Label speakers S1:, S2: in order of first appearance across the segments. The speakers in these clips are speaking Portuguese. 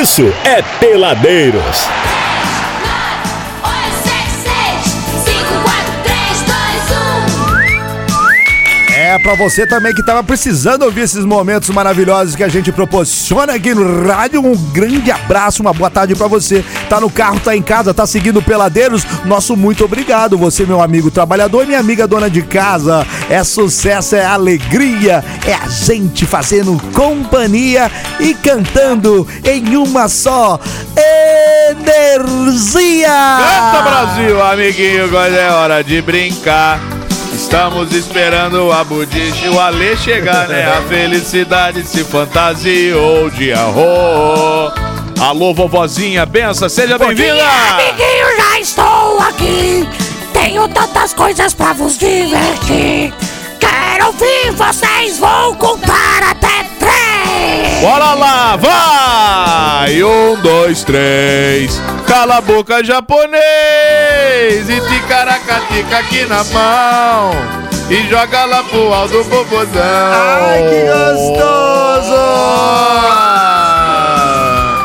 S1: isso é Peladeiros.
S2: É pra você também que tava precisando ouvir esses momentos maravilhosos que a gente proporciona aqui no rádio. Um grande abraço, uma boa tarde pra você. Tá no carro, tá em casa, tá seguindo Peladeiros. Nosso muito obrigado. Você, meu amigo trabalhador e minha amiga dona de casa. É sucesso, é alegria, é a gente fazendo companhia e cantando em uma só energia.
S3: Canta Brasil, amiguinho, agora é hora de brincar. Estamos esperando a Budiche o Alê chegar, né? A felicidade se fantasiou de arro. Alô, vovozinha, benção, seja bem-vinda!
S4: Amiguinho, já estou aqui. Tenho tantas coisas pra vos divertir. Quero ouvir vocês, vou contar até três.
S3: Bora lá, vai! Um, dois, três. Cala a boca, japonês! E ticaracatica aqui na mão. E joga lá pro alto, bobozão.
S2: Ai, que gostoso!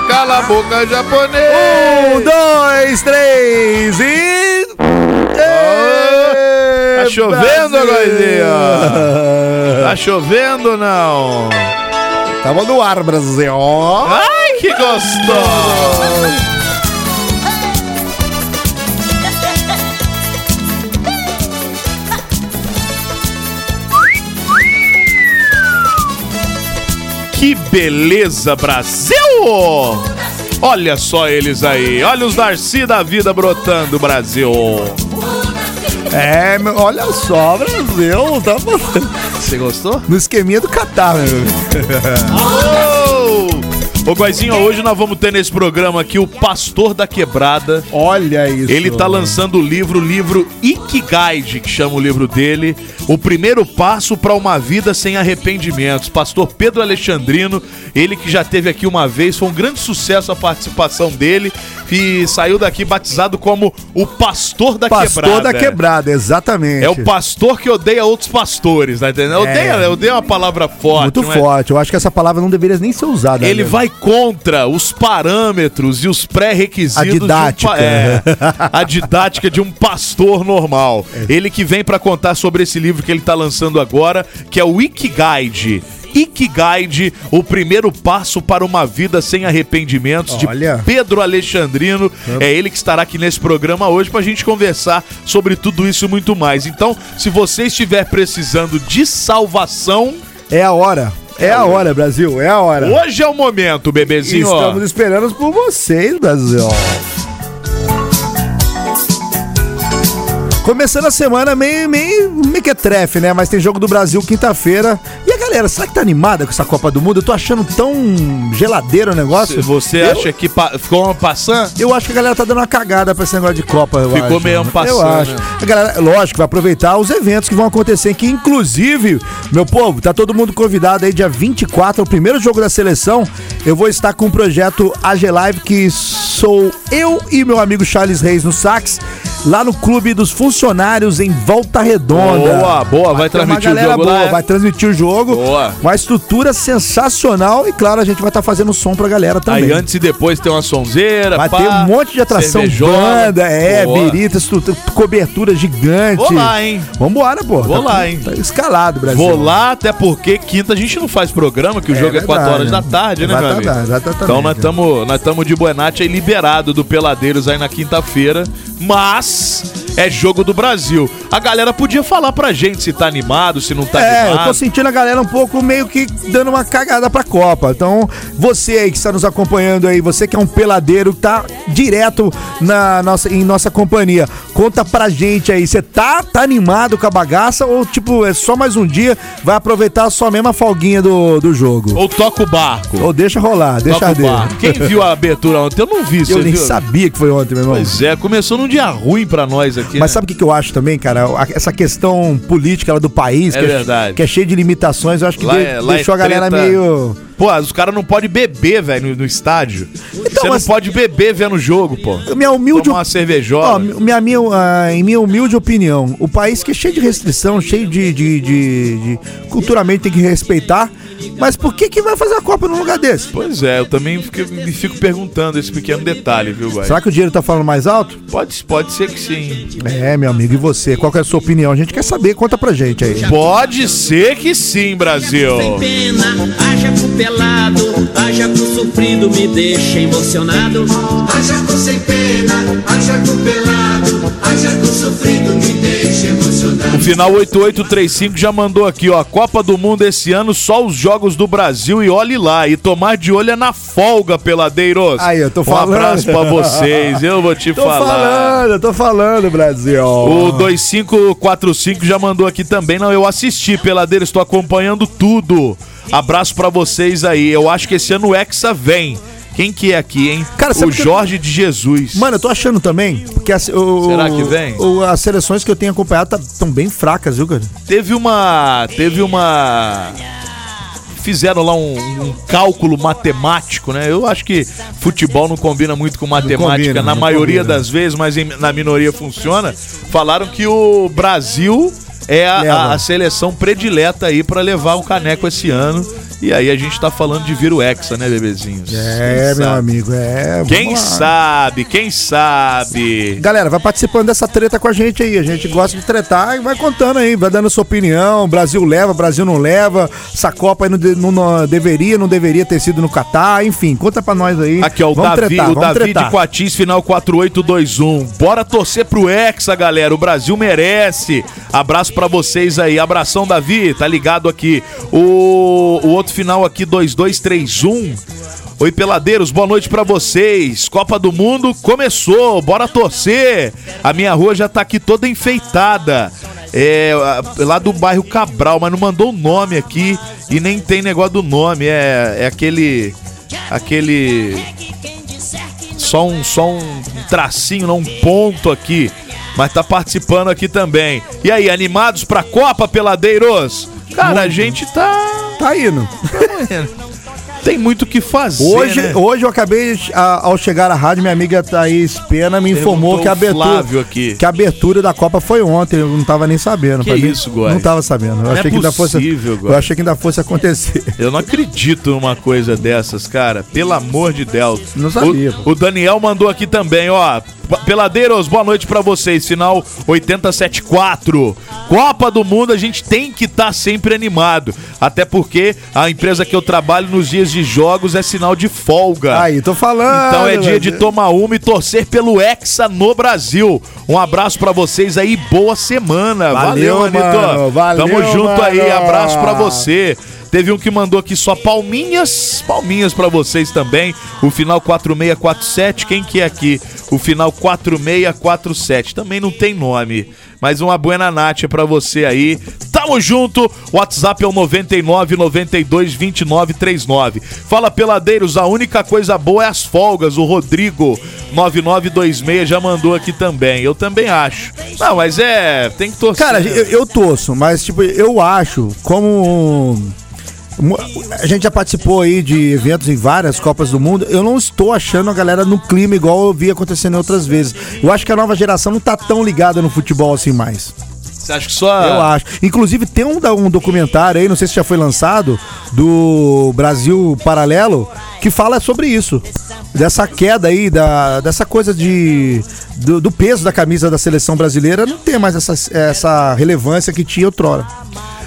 S3: Cala a boca, japonês!
S2: Um, dois, três e.
S3: Tá chovendo, Goizinho? Tá chovendo ou não?
S2: Tava no ar, Brasil.
S3: Ai, que gostoso! Que beleza, Brasil! Olha só eles aí, olha os Darcy da vida brotando, Brasil.
S2: É, olha só, Brasil. Tá
S3: Você gostou?
S2: no esqueminha do Catar, meu.
S3: Oh! Ô, Guazinho, hoje nós vamos ter nesse programa aqui o Pastor da Quebrada.
S2: Olha isso.
S3: Ele tá lançando o livro, o livro Ikigaide, que chama o livro dele, O Primeiro Passo para uma Vida Sem Arrependimentos. Pastor Pedro Alexandrino, ele que já teve aqui uma vez, foi um grande sucesso a participação dele e saiu daqui batizado como o Pastor da
S2: Pastor
S3: Quebrada.
S2: da quebrada, exatamente.
S3: É o pastor que odeia outros pastores, tá entendendo? Odeia, odeia uma palavra forte.
S2: É. Muito
S3: é?
S2: forte. Eu acho que essa palavra não deveria nem ser usada.
S3: Ele
S2: né?
S3: vai contra os parâmetros e os pré-requisitos.
S2: A didática.
S3: De um, pa- é, a didática de um pastor normal.
S2: É.
S3: Ele que vem pra contar sobre esse livro que ele tá lançando agora, que é o Ikigaide. Ikigaide, o primeiro passo para uma vida sem arrependimentos,
S2: Olha.
S3: de Pedro Alexandrino. É ele que estará aqui nesse programa hoje pra gente conversar sobre tudo isso e muito mais. Então, se você estiver precisando de salvação,
S2: É a hora. É a hora, Brasil. É a hora.
S3: hoje é o momento, bebezinho.
S2: Estamos esperando por vocês, Brasil. Começando a semana meio, meio mequetrefe, né? Mas tem jogo do Brasil quinta-feira. E a galera, será que tá animada com essa Copa do Mundo? Eu tô achando tão geladeiro o negócio.
S3: Você
S2: Eu-
S3: acha que pa- ficou uma passando?
S2: Eu acho que a galera tá dando uma cagada pra esse negócio de Copa.
S3: Ficou
S2: acho.
S3: meio passando,
S2: Eu acho.
S3: né?
S2: A galera, lógico, vai aproveitar os eventos que vão acontecer. Que inclusive, meu povo, tá todo mundo convidado aí dia 24, o primeiro jogo da seleção. Eu vou estar com o projeto AG Live, que sou eu e meu amigo Charles Reis no sax. Lá no Clube dos Funcionários em Volta Redonda.
S3: Boa, boa, vai
S2: uma
S3: transmitir o jogo lá,
S2: boa,
S3: é?
S2: Vai transmitir o jogo.
S3: Boa.
S2: Uma estrutura sensacional. E claro, a gente vai estar fazendo som pra galera também.
S3: Aí antes e depois tem uma sonzeira.
S2: Vai
S3: pá,
S2: ter um monte de atração,
S3: cervejola.
S2: banda, é,
S3: Boa.
S2: birita, estrutura, cobertura gigante.
S3: Vou lá, hein?
S2: Vambora, pô.
S3: Vou
S2: Tá-
S3: lá, hein?
S2: Tá escalado, Brasil.
S3: Vou lá, até porque quinta a gente não faz programa, que o
S2: É
S3: jogo é 4
S2: verdade,
S3: horas da tarde, né, meu amigo?
S2: Exatamente, exatamente.
S3: Então nós estamos nós tamo de Buenate aí liberado do Peladeiros aí na quinta-feira. Mas Yes. É jogo do Brasil. A galera podia falar pra gente se tá animado, se não tá
S2: É, eu
S3: animado.
S2: tô sentindo a galera um pouco meio que dando uma cagada pra Copa. Então, você aí que está nos acompanhando aí, você que é um peladeiro, tá direto na nossa, em nossa companhia. Conta pra gente aí, você tá, tá animado com a bagaça ou tipo, é só mais um dia, vai aproveitar só a mesma folguinha do, do jogo?
S3: Ou toca o barco.
S2: Ou deixa rolar, deixa
S3: Toca o
S2: dele.
S3: Quem viu a abertura ontem? Eu não vi,
S2: Eu nem
S3: viu?
S2: sabia que foi ontem, meu irmão.
S3: Pois é, começou num dia ruim pra nós aqui.
S2: Mas
S3: né?
S2: sabe o que, eu acho também, cara? Essa questão política do país,
S3: É
S2: que,
S3: verdade.
S2: que é cheio de limitações, eu acho que
S3: Lá
S2: de-
S3: é- lá é
S2: deixou a galera meio.
S3: Pô, os caras não podem beber, velho, no, no estádio.
S2: Então,
S3: Você
S2: mas-
S3: não pode beber vendo o jogo, pô.
S2: Minha humilde.
S3: Tomar uma cervejola.
S2: Ó, minha, minha, ah, em minha humilde opinião, o país que é cheio de restrição, cheio de, de, de- de- Culturalmente tem que respeitar. Mas por que que vai fazer a Copa num lugar desse?
S3: Pois é, eu também fico- me fico perguntando esse pequeno detalhe, viu, vai?
S2: Será que o dinheiro tá falando mais alto?
S3: Pode, pode ser que sim.
S2: É, meu amigo, e você? Qual que é a sua opinião? A gente quer saber, conta pra gente aí.
S3: Pode ser que sim, Brasil.
S5: Sem pena, haja sofrido, me deixa emocionado.
S6: Haja com sem pena, haja com pelado, haja com sofrido, me deixa emocionado.
S3: O final 8835 já mandou aqui, ó. Copa do Mundo esse ano, só os jogos do Brasil e olhe lá. E tomar de olho é na folga, peladeiros.
S2: Aí, eu tô
S3: Um
S2: falando.
S3: abraço pra vocês, eu vou te
S2: Tô
S3: falar.
S2: falando, tô falando, Brasil.
S3: O 2545 já mandou aqui também. Não, eu assisti, peladeiro, estou acompanhando tudo. Abraço pra vocês aí. Eu acho que esse ano o Hexa vem. Quem que é aqui, hein?
S2: Cara,
S3: o
S2: eu-
S3: Jorge de Jesus.
S2: Mano, eu tô achando também que as, o-
S3: Será que vem?
S2: o- as seleções que eu tenho acompanhado estão bem fracas, viu, cara?
S3: Teve uma. Teve uma. Fizeram lá um, um cálculo matemático, né? Eu acho que futebol não combina muito com matemática
S2: combina,
S3: na maioria
S2: combina.
S3: das vezes, mas em- na minoria funciona. Falaram que o Brasil é a, a- seleção predileta aí pra levar o caneco esse ano. E aí a gente tá falando de vir o Hexa, né, bebezinhos?
S2: É,
S3: Quem
S2: meu
S3: sabe?
S2: amigo, é.
S3: Quem
S2: lá.
S3: sabe? Quem sabe?
S2: Galera, vai participando dessa treta com a gente aí. A gente gosta de tretar e vai contando aí, vai dando sua opinião. Brasil leva, Brasil não leva. Essa Copa aí não, não- não deveria, não deveria ter sido no Catar. Enfim, conta pra nós aí.
S3: Aqui, ó, o
S2: vamos
S3: Davi,
S2: tretar,
S3: o Davi
S2: tretar.
S3: de Quatis, final 4821. Bora torcer pro Hexa, galera. O Brasil merece. Abraço pra vocês aí. Abração, Davi. Tá ligado aqui. O, o outro final aqui, 2231. Oi, peladeiros, boa noite pra vocês. Copa do Mundo começou, bora torcer. A minha rua já tá aqui toda enfeitada. É, lá do bairro Cabral, mas não mandou o nome aqui e nem tem negócio do nome. É, é aquele. Aquele só um, só um tracinho, não um ponto aqui. Mas tá participando aqui também. E aí, animados pra Copa, peladeiros? Cara, a gente tá.
S2: Tá indo.
S3: Tem muito o que fazer.
S2: Hoje,
S3: né?
S2: hoje eu acabei, a- ao chegar à rádio, minha amiga Thaís Pena me informou
S3: Perguntou
S2: que a abertura, que a abertura da Copa foi ontem. Eu não tava nem sabendo.
S3: Que
S2: Pra mim,
S3: isso, Góis?
S2: Não tava sabendo. Eu
S3: Não é
S2: achei que ainda fosse.
S3: possível.
S2: Eu achei que ainda fosse acontecer.
S3: Eu não acredito numa coisa dessas, cara. Pelo amor de Deus.
S2: Não sabia,
S3: O, o Daniel mandou aqui também, ó. Peladeiros, boa noite pra vocês. Final 874. Copa do Mundo, a gente tem que estar sempre animado. Até porque a empresa que eu trabalho nos dias de jogos é sinal de folga.
S2: Aí, tô falando.
S3: Então é dia de tomar uma e torcer pelo Hexa no Brasil. Um abraço pra vocês aí, boa semana.
S2: Valeu,
S3: Valeu, Manito.
S2: mano. Valeu,
S3: Tamo junto aí,
S2: mano.
S3: abraço pra você. Teve um que mandou aqui só palminhas, palminhas pra vocês também. O final 4647, quem que é aqui? O final 4647, também não tem nome. Mas uma buena nath pra você aí. Tamo junto. WhatsApp é o 99 92 29 39. Fala peladeiros, a única coisa boa é as folgas. O Rodrigo 9926 já mandou aqui também. Eu também acho. Não, mas é, tem que torcer.
S2: Cara, eu, eu torço, mas tipo, eu acho como. A gente já participou aí de eventos em várias Copas do Mundo. Eu não estou achando a galera no clima igual eu vi acontecendo outras vezes. Eu acho que a nova geração não tá tão ligada no futebol assim mais.
S3: Você acha que só.
S2: Eu acho. Inclusive, tem um, um documentário aí, não sei se já foi lançado, do Brasil Paralelo, que fala sobre isso. Dessa queda aí, da, dessa coisa de. Do, do peso da camisa da seleção brasileira não tem mais essa, essa relevância que tinha outrora.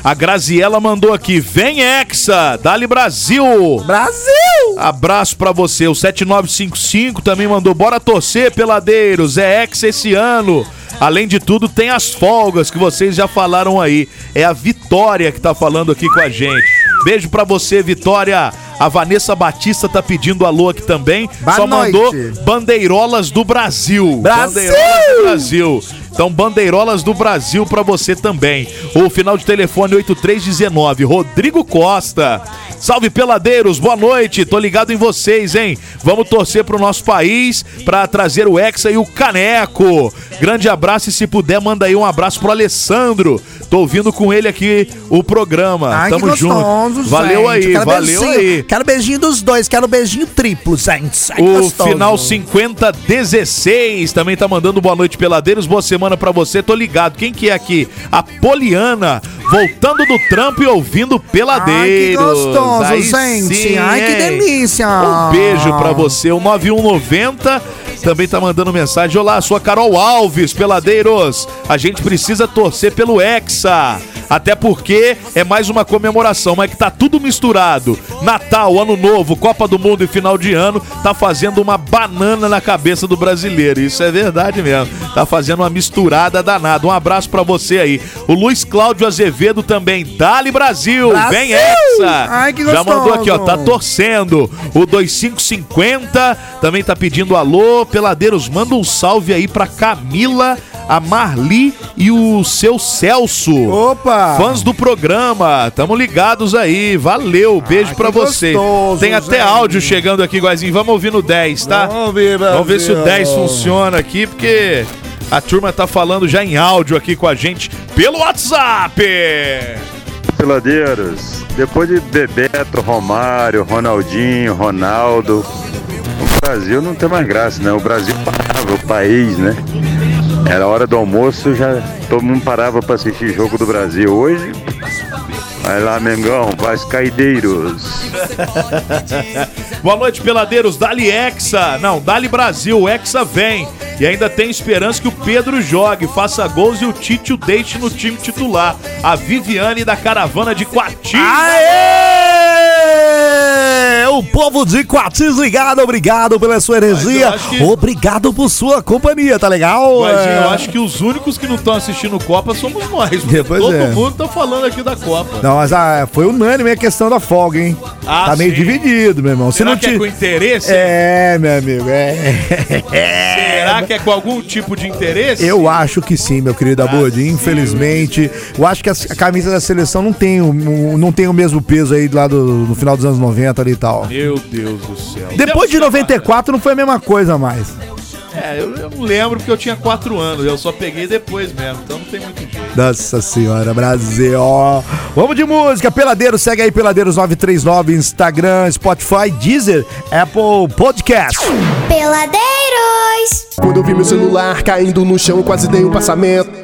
S3: A Graziela mandou aqui. Vem Hexa, Dali Brasil.
S2: Brasil!
S3: Abraço pra você. O 7955 também mandou. Bora torcer, peladeiros. É Hexa esse ano. Além de tudo, tem as folgas que vocês já falaram aí. É a Vitória que tá falando aqui com a gente. Beijo pra você, Vitória. A Vanessa Batista tá pedindo alô aqui também.
S2: Boa
S3: Só mandou
S2: noite.
S3: bandeirolas do Brasil.
S2: Brasil!
S3: Bandeirolas do Brasil. Então, bandeirolas do Brasil pra você também. O final de telefone 8319, Rodrigo Costa. Salve peladeiros, boa noite. Tô ligado em vocês, hein? Vamos torcer pro nosso país pra trazer o Hexa e o Caneco. Grande abraço e se puder manda aí um abraço pro Alessandro. Tô ouvindo com ele aqui o programa.
S2: Ai,
S3: Tamo
S2: que
S3: junto.
S2: gostoso,
S3: Valeu
S2: gente.
S3: aí,
S2: Quero
S3: valeu
S2: beijinho,
S3: aí.
S2: Quero beijinho dos dois, quero beijinho triplo, gente. Ai,
S3: O
S2: gostoso.
S3: final 5016 também tá mandando boa noite, peladeiros. Boa semana pra você. Tô ligado. Quem que é aqui? A Poliana. Voltando do trampo e ouvindo Peladeiros.
S2: Ai, que gostoso,
S3: Aí
S2: gente.
S3: sim,
S2: Ai, que delícia.
S3: Um beijo pra você. O 9190 também tá mandando mensagem. Olá, sou a Carol Alves, Peladeiros. A gente precisa torcer pelo Hexa. Até porque é mais uma comemoração, mas que tá tudo misturado. Natal, Ano Novo, Copa do Mundo e final de ano tá fazendo uma banana na cabeça do brasileiro. Isso é verdade mesmo. Tá fazendo uma misturada danada. Um abraço pra você aí. O Luiz Cláudio Azevedo também. Dali Brasil,
S2: Brasil!
S3: vem Hexa.
S2: Ai, que
S3: Já mandou
S2: gostoso.
S3: aqui, ó, tá torcendo. O 2550 também tá pedindo alô. Peladeiros, manda um salve aí pra Camila, a Marli e o seu Celso.
S2: Opa!
S3: Fãs do programa, tamo ligados aí. Valeu, beijo pra
S2: que
S3: vocês.
S2: gostoso,
S3: Tem até
S2: gente.
S3: áudio chegando aqui, Guazinho. Vamos ouvir no 10, tá?
S2: Vamos ouvir,
S3: Vamos ver se o
S2: Brasil.
S3: 10 funciona aqui, porque a turma tá falando já em áudio aqui com a gente pelo WhatsApp.
S7: Peladeiros, depois de Bebeto, Romário, Ronaldinho, Ronaldo, o Brasil não tem mais graça, né? O Brasil parava, o país, né? Era hora do almoço, já todo mundo parava para assistir jogo do Brasil. Hoje, vai lá, Mengão, Vascaideiros.
S3: Boa noite, peladeiros. Dali Hexa. Não, Dali Brasil. O Hexa vem. E ainda tem esperança que o Pedro jogue, faça gols e o Tite o deixe no time titular. A Viviane da caravana de Coatis.
S2: Aê! O povo de Quatis ligado, obrigado pela sua energia.
S3: acho que-
S2: Obrigado por sua companhia, tá legal?
S3: Mas
S2: É.
S3: eu acho que os únicos que não estão assistindo Copa somos nós. porque
S2: Pois
S3: Todo
S2: é.
S3: mundo tá falando aqui da Copa.
S2: Não, mas ah, foi unânime a questão da folga, hein?
S3: Ah,
S2: tá meio
S3: sim.
S2: dividido, meu irmão. Se
S3: Será
S2: não
S3: que é
S2: te...
S3: com interesse?
S2: É, meu amigo, é.
S3: Será que é com algum tipo de interesse?
S2: Eu acho que sim, meu querido
S3: Ah,
S2: Abud, infelizmente. Eu acho que a, a camisa da seleção não tem, o, o- não tem o mesmo peso aí lá do, no final dos anos 90 ali e tal.
S3: Meu Deus do céu.
S2: Depois de
S3: Temos que
S2: 94 não foi a mesma coisa mais.
S3: É, eu, eu não lembro porque eu tinha 4 anos. Eu só peguei depois mesmo, então não tem muito jeito.
S2: Nossa senhora, Brasil. Vamos de música, Peladeiro, segue aí Peladeiros 939, Instagram, Spotify, Deezer, Apple Podcast.
S8: Peladeiros!
S9: Quando eu vi meu celular caindo no chão, quase dei um passamento.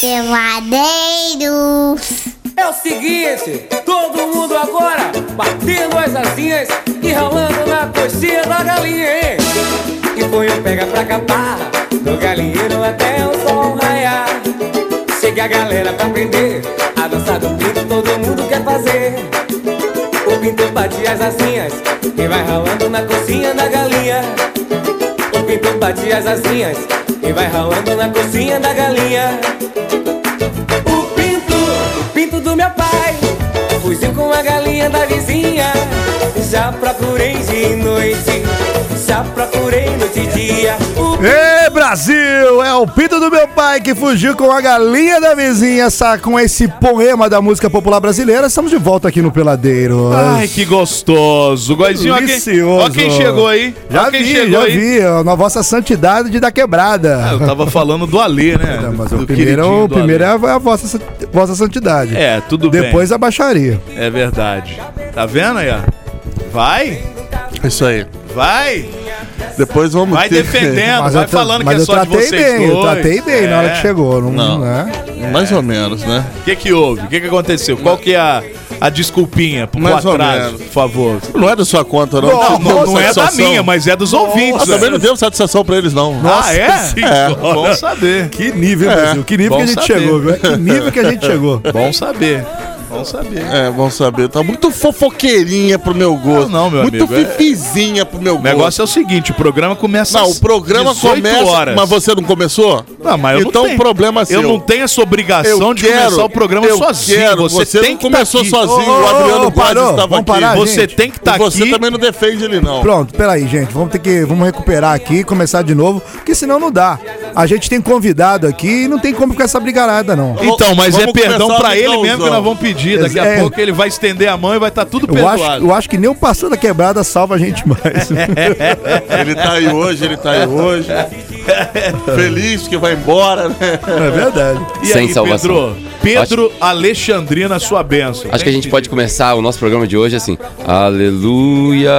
S8: Peladeiros!
S10: É o seguinte, todo mundo agora batendo as asinhas e ralando na coxinha da galinha, hein? E foi um pega pra capar, do galinheiro até o sol raiar. Chega a galera pra aprender, a dança do pinto todo mundo quer fazer. O pinto bate as asinhas e vai ralando na coxinha da galinha. O pinto bate as asinhas e vai ralando na coxinha da galinha. O pinto, o pinto do meu pai. Fugiu com a galinha da vizinha. Já procurei de noite Já procurei noite e dia. O
S2: Ê, Brasil! É o pinto do meu pai que fugiu com a galinha da vizinha, sa- com esse poema da música popular brasileira. Estamos de volta aqui no Peladeiro.
S3: Ai, que gostoso. Goizinho, ó quem, ó quem chegou aí.
S2: Já
S3: ó quem
S2: vi,
S3: chegou
S2: já
S3: aí.
S2: vi. ó, Na vossa santidade de da quebrada.
S3: Ah, eu tava falando do Alê, né?
S2: Não, mas
S3: do
S2: o primeiro, o primeiro é a, a vossa, vossa santidade.
S3: É, tudo bem.
S2: Depois a baixaria.
S3: É verdade. Tá vendo aí, ó? Vai,
S11: Isso aí.
S3: Vai.
S11: Depois vamos
S3: Vai
S11: ter...
S3: defendendo,
S2: Mas
S3: vai
S2: eu, tra-
S3: falando
S2: mas
S3: que é
S2: eu
S3: só de
S2: tratei
S3: vocês
S2: bem, eu
S3: dois.
S2: tratei bem na hora que
S3: É.
S2: chegou. Não,
S11: Não.
S2: né?
S11: Mais ou menos, né?
S3: O que que houve? O que que aconteceu? Qual que é a, a desculpinha pro
S11: Mais ou
S3: atraso,
S11: menos.
S3: por favor?
S11: Não é da sua conta, não.
S3: Não,
S11: Não,
S3: não, não é da minha, mas é dos ouvintes.
S11: Eu também não devo satisfação pra eles, não.
S3: Ah, é?
S11: É.
S3: Bom saber.
S2: Que nível,
S11: É.
S2: Brasil. Que nível
S3: Bom
S2: que a gente
S3: saber.
S2: chegou, viu? Que nível que a gente chegou.
S3: Bom saber. Bom saber.
S11: É, vamos saber. Tá muito fofoqueirinha pro meu gosto.
S3: Não, não, meu
S11: muito
S3: amigo, é-
S11: fifizinha pro meu
S3: O
S11: gosto.
S3: negócio é o seguinte, o programa começa
S11: Não, o programa
S3: 18
S11: começa,
S3: horas.
S11: mas você não começou?
S3: Não, mas eu
S11: então
S3: não tenho,
S11: o problema é seu.
S3: Eu não tenho essa obrigação
S11: Eu
S3: de
S11: quero,
S3: começar o programa
S11: eu
S3: sozinho.
S11: quero.
S3: Você,
S11: Você
S3: tem
S11: não
S3: que
S11: começou
S3: tá
S11: sozinho.
S2: Ô,
S11: o Adriano Paz
S2: parou.
S11: estava
S2: Vamos
S11: aqui.
S2: parar,
S3: Você
S2: gente.
S3: tem que estar
S11: E você
S3: aqui.
S11: também não defende ele, não.
S2: Pronto, peraí, gente. Vamos ter que. Vamos recuperar aqui, começar de novo, porque senão não dá. A gente tem convidado aqui e não tem como ficar essa brigarada, não.
S3: Então, mas é
S11: Vamos
S3: perdão
S11: começar
S3: pra ele mesmo que nós vamos pedir. Daqui a
S2: É.
S3: pouco ele vai estender a mão e vai estar tudo
S2: Eu acho,
S3: perdoado.
S2: eu acho que nem o pastor da quebrada salva a gente mais.
S11: Ele tá aí hoje, ele tá aí hoje. Feliz que vai embora, né?
S2: É verdade.
S3: E
S12: Sem
S3: aí,
S12: salvação.
S3: Pedro, Pedro Alexandrina, sua benção.
S12: Acho que a gente pode começar o nosso programa de hoje assim. Aleluia.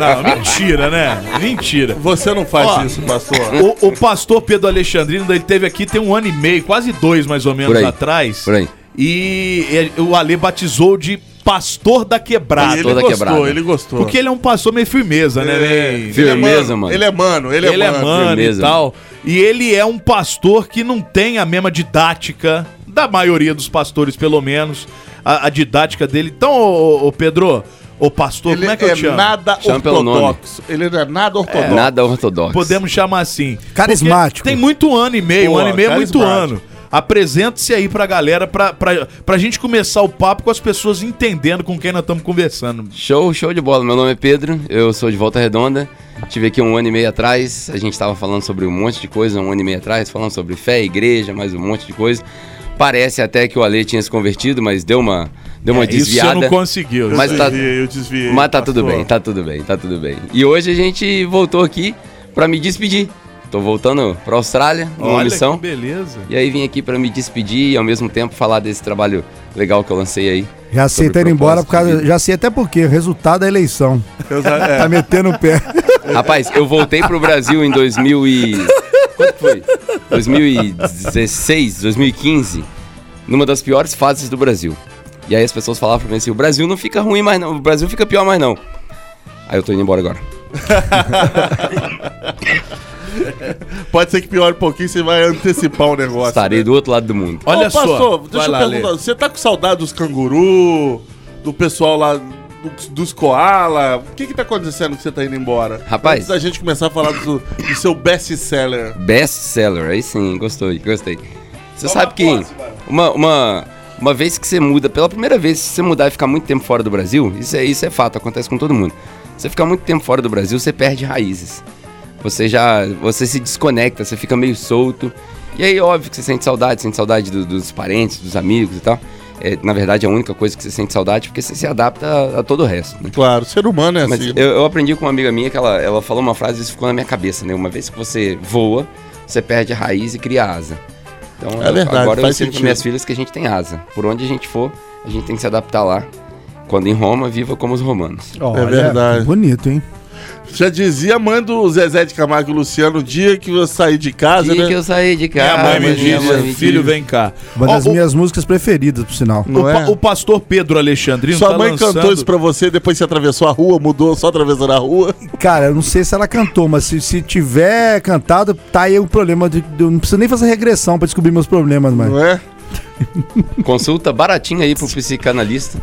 S3: Não, mentira, né? Mentira.
S11: Você não faz
S3: Ó,
S11: isso, pastor.
S3: O, o pastor Pedro Alexandrino, ele teve aqui tem um ano e meio, quase dois mais ou menos
S12: Por aí.
S3: atrás.
S12: Por aí.
S3: E, o Ale batizou de pastor da quebrada.
S11: ele
S12: toda
S11: gostou,
S12: quebrada.
S11: ele gostou.
S3: Porque ele é um pastor meio firmeza, né?
S11: É, ele é
S12: Firmeza, mano.
S11: Ele é mano, ele é
S3: ele é
S11: mano.
S3: mano e tal. E ele é um pastor que não tem a mesma didática da maioria dos pastores, pelo menos. A, a didática dele. Então, ô, ô, Pedro, ô pastor,
S11: Ele
S3: como é que eu te chamo?
S11: nada
S12: Chama pelo nome.
S11: ortodoxo. Ele não é nada ortodoxo.
S12: Nada ortodoxo.
S3: Podemos chamar assim.
S2: Carismático.
S3: Porque Tem muito ano e meio, um ano e meio é muito ano. Apresente-se aí pra galera, pra, pra, pra gente começar o papo com as pessoas entendendo com quem nós estamos conversando.
S12: Show, show de bola. Meu nome é Pedro, eu sou de Volta Redonda. Tive aqui um ano e meio atrás, a gente estava falando sobre um monte de coisa, um ano e meio atrás, falando sobre fé, igreja, mais um monte de coisa. Parece até que o Ale tinha se convertido, mas deu uma, deu uma
S3: É, Isso
S12: desviada.
S3: não conseguiu.
S11: Eu
S12: tá-
S11: desviei, eu desviei.
S12: Mas tá tudo
S11: pastor.
S12: bem, tá tudo bem, tá tudo bem. E hoje a gente voltou aqui pra me despedir. Tô voltando pra Austrália, numa
S3: Olha
S12: missão.
S3: que beleza.
S12: E aí vim aqui pra me despedir e ao mesmo tempo falar desse trabalho legal que eu lancei aí.
S2: Já sei, tá indo embora por causa. Já sei até por quê. Resultado da eleição.
S11: É.
S2: Tá metendo o pé.
S12: Rapaz, eu voltei pro Brasil em 2000 e... Quanto foi? 2016, 2015, numa das piores fases do Brasil. E aí as pessoas falavam pra mim assim, o Brasil não fica ruim mais não, o Brasil fica pior mais não. Aí eu tô indo embora agora.
S11: Pode ser que piore um pouquinho, você vai antecipar o negócio.
S12: Estarei
S11: né?
S12: do outro lado do mundo.
S3: Olha só.
S11: pastor,
S3: vai
S11: deixa
S3: lá,
S11: eu
S3: Lê.
S11: perguntar. Você tá com saudade dos canguru, do pessoal lá, do- dos koala? O que que tá acontecendo que você tá indo embora?
S12: Rapaz.
S11: Antes da gente começar a falar do, do seu best-seller.
S12: Best seller, aí sim, gostou, gostei. Você
S11: Toma
S12: sabe que
S11: posse,
S12: uma, uma, uma vez que você muda, pela primeira vez, se você mudar e ficar muito tempo fora do Brasil, isso é, isso é fato, acontece com todo mundo. Você ficar muito tempo fora do Brasil, você perde raízes. Você já, você se desconecta, você fica meio solto. E aí, óbvio que você sente saudade, sente saudade do- dos parentes, dos amigos e tal. É, na verdade, é a única coisa que você sente saudade, porque você se adapta a, a todo o resto, né?
S11: Claro, ser humano é
S12: Mas
S11: assim.
S12: eu, eu aprendi com uma amiga minha que ela, ela falou uma frase e isso ficou na minha cabeça, né? Uma vez que você voa, você perde a raiz e cria asa. Então,
S11: É verdade,
S12: agora eu ensino para minhas filhas que a gente tem asa. Por onde a gente for, a gente tem que se adaptar lá. Quando em Roma, viva como os romanos.
S2: Olha,
S11: verdade.
S2: Bonito, hein?
S11: Já dizia a mãe do Zezé de Camargo e Luciano, o dia que eu saí de casa,
S12: Dia
S11: né?
S12: que eu saí de
S3: Minha
S12: casa,
S3: mãe me
S12: minha mãe me
S3: disse, filho, vem cá.
S2: Uma
S3: Ó,
S2: das
S3: o,
S2: minhas músicas preferidas, por sinal.
S3: o,
S11: Não
S3: pa-
S11: é?
S3: o pastor Pedro Alexandrino
S11: Sua
S3: tá
S11: mãe
S3: lançando...
S11: cantou isso pra você, depois você atravessou a rua, mudou só atravessando a rua.
S2: Cara, eu não sei se ela cantou, mas se, se tiver cantado, tá aí o problema. De, de- eu não preciso nem fazer regressão pra descobrir meus problemas, mas.
S11: Não é?
S12: Consulta baratinha aí pro psicanalista.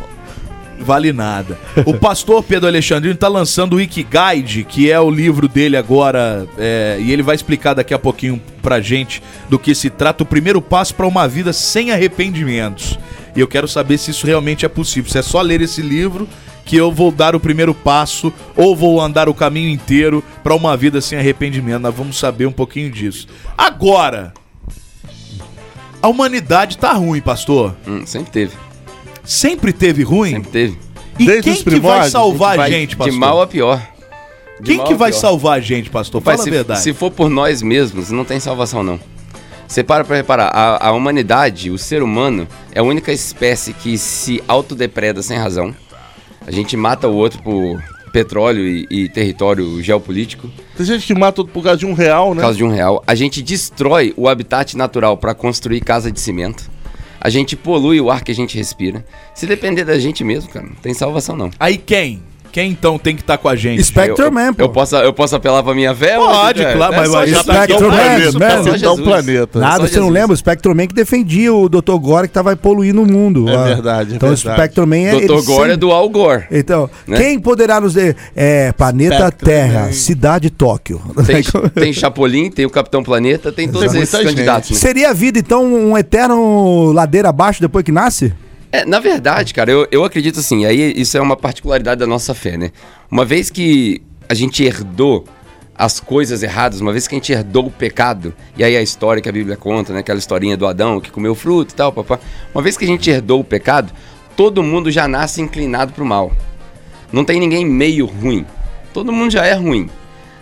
S3: Vale nada. O pastor Pedro Alexandrino está lançando o Ikigaide, que é o livro dele agora, é, e ele vai explicar daqui a pouquinho pra gente do que se trata o primeiro passo para uma vida sem arrependimentos. E eu quero saber se isso realmente é possível. Se é só ler esse livro que eu vou dar o primeiro passo ou vou andar o caminho inteiro para uma vida sem arrependimento. Nós vamos saber um pouquinho disso. Agora, a humanidade tá ruim, pastor.
S12: Hum, sempre teve,
S3: Sempre teve ruim.
S12: sempre teve.
S3: E
S11: Desde
S3: quem
S11: os
S3: que vai salvar a
S12: Vai
S3: gente,
S12: de
S3: pastor?
S12: mal a pior. De
S3: Quem que vai
S12: pior.
S3: salvar a gente, pastor?
S12: Pai,
S3: Fala
S12: se,
S3: a verdade.
S12: se for por nós mesmos, não tem salvação, não. Você para pra reparar, a, a humanidade, o ser humano, é a única espécie que se autodepreda sem razão. A gente mata o outro por petróleo e, e território geopolítico,
S11: Tem gente que mata por causa de um real,
S12: por
S11: né?
S12: causa de um real. A gente destrói o habitat natural para construir casa de cimento. A gente polui o ar que a gente respira. Se depender da gente mesmo, cara, não tem salvação, não.
S3: Aí quem? Quem então tem que estar com a gente?
S2: Spectre
S12: eu,
S2: Man, pô.
S12: eu, posso, eu posso apelar pra minha fé?
S3: Pode,
S12: ou-
S3: claro, mas
S12: só
S3: vai-
S12: Jesus.
S2: Spectre
S11: Capitão
S2: Man,
S11: Planeta,
S2: man.
S11: Capitão
S12: Jesus.
S11: Planeta.
S2: Nada,
S12: só
S2: você não
S12: Jesus.
S2: lembra? O Spectroman que defendia o Dr. Gore que tava poluindo o mundo.
S11: É
S2: lá.
S11: verdade, é
S2: Então o
S11: verdade.
S2: Spectroman é.
S12: Dr.
S2: ele
S12: Gore é do Al Gore.
S2: Então,
S12: né?
S2: quem poderá nos dizer? É, planeta
S11: Spectrum,
S2: Terra,
S11: né?
S2: cidade Tóquio.
S12: Tem, tem Chapolin, tem o Capitão Planeta, tem todos esses candidatos. Né?
S2: Seria a vida, então, um eterno ladeira abaixo depois que nasce?
S12: É, na verdade, cara, eu, eu acredito assim, aí isso é uma particularidade da nossa fé, né? Uma vez que a gente herdou as coisas erradas, uma vez que a gente herdou o pecado, e aí a história que a Bíblia conta, né, aquela historinha do Adão que comeu fruto e tal, papá. Uma vez que a gente herdou o pecado, todo mundo já nasce inclinado pro mal. Não tem ninguém meio ruim. Todo mundo já é ruim.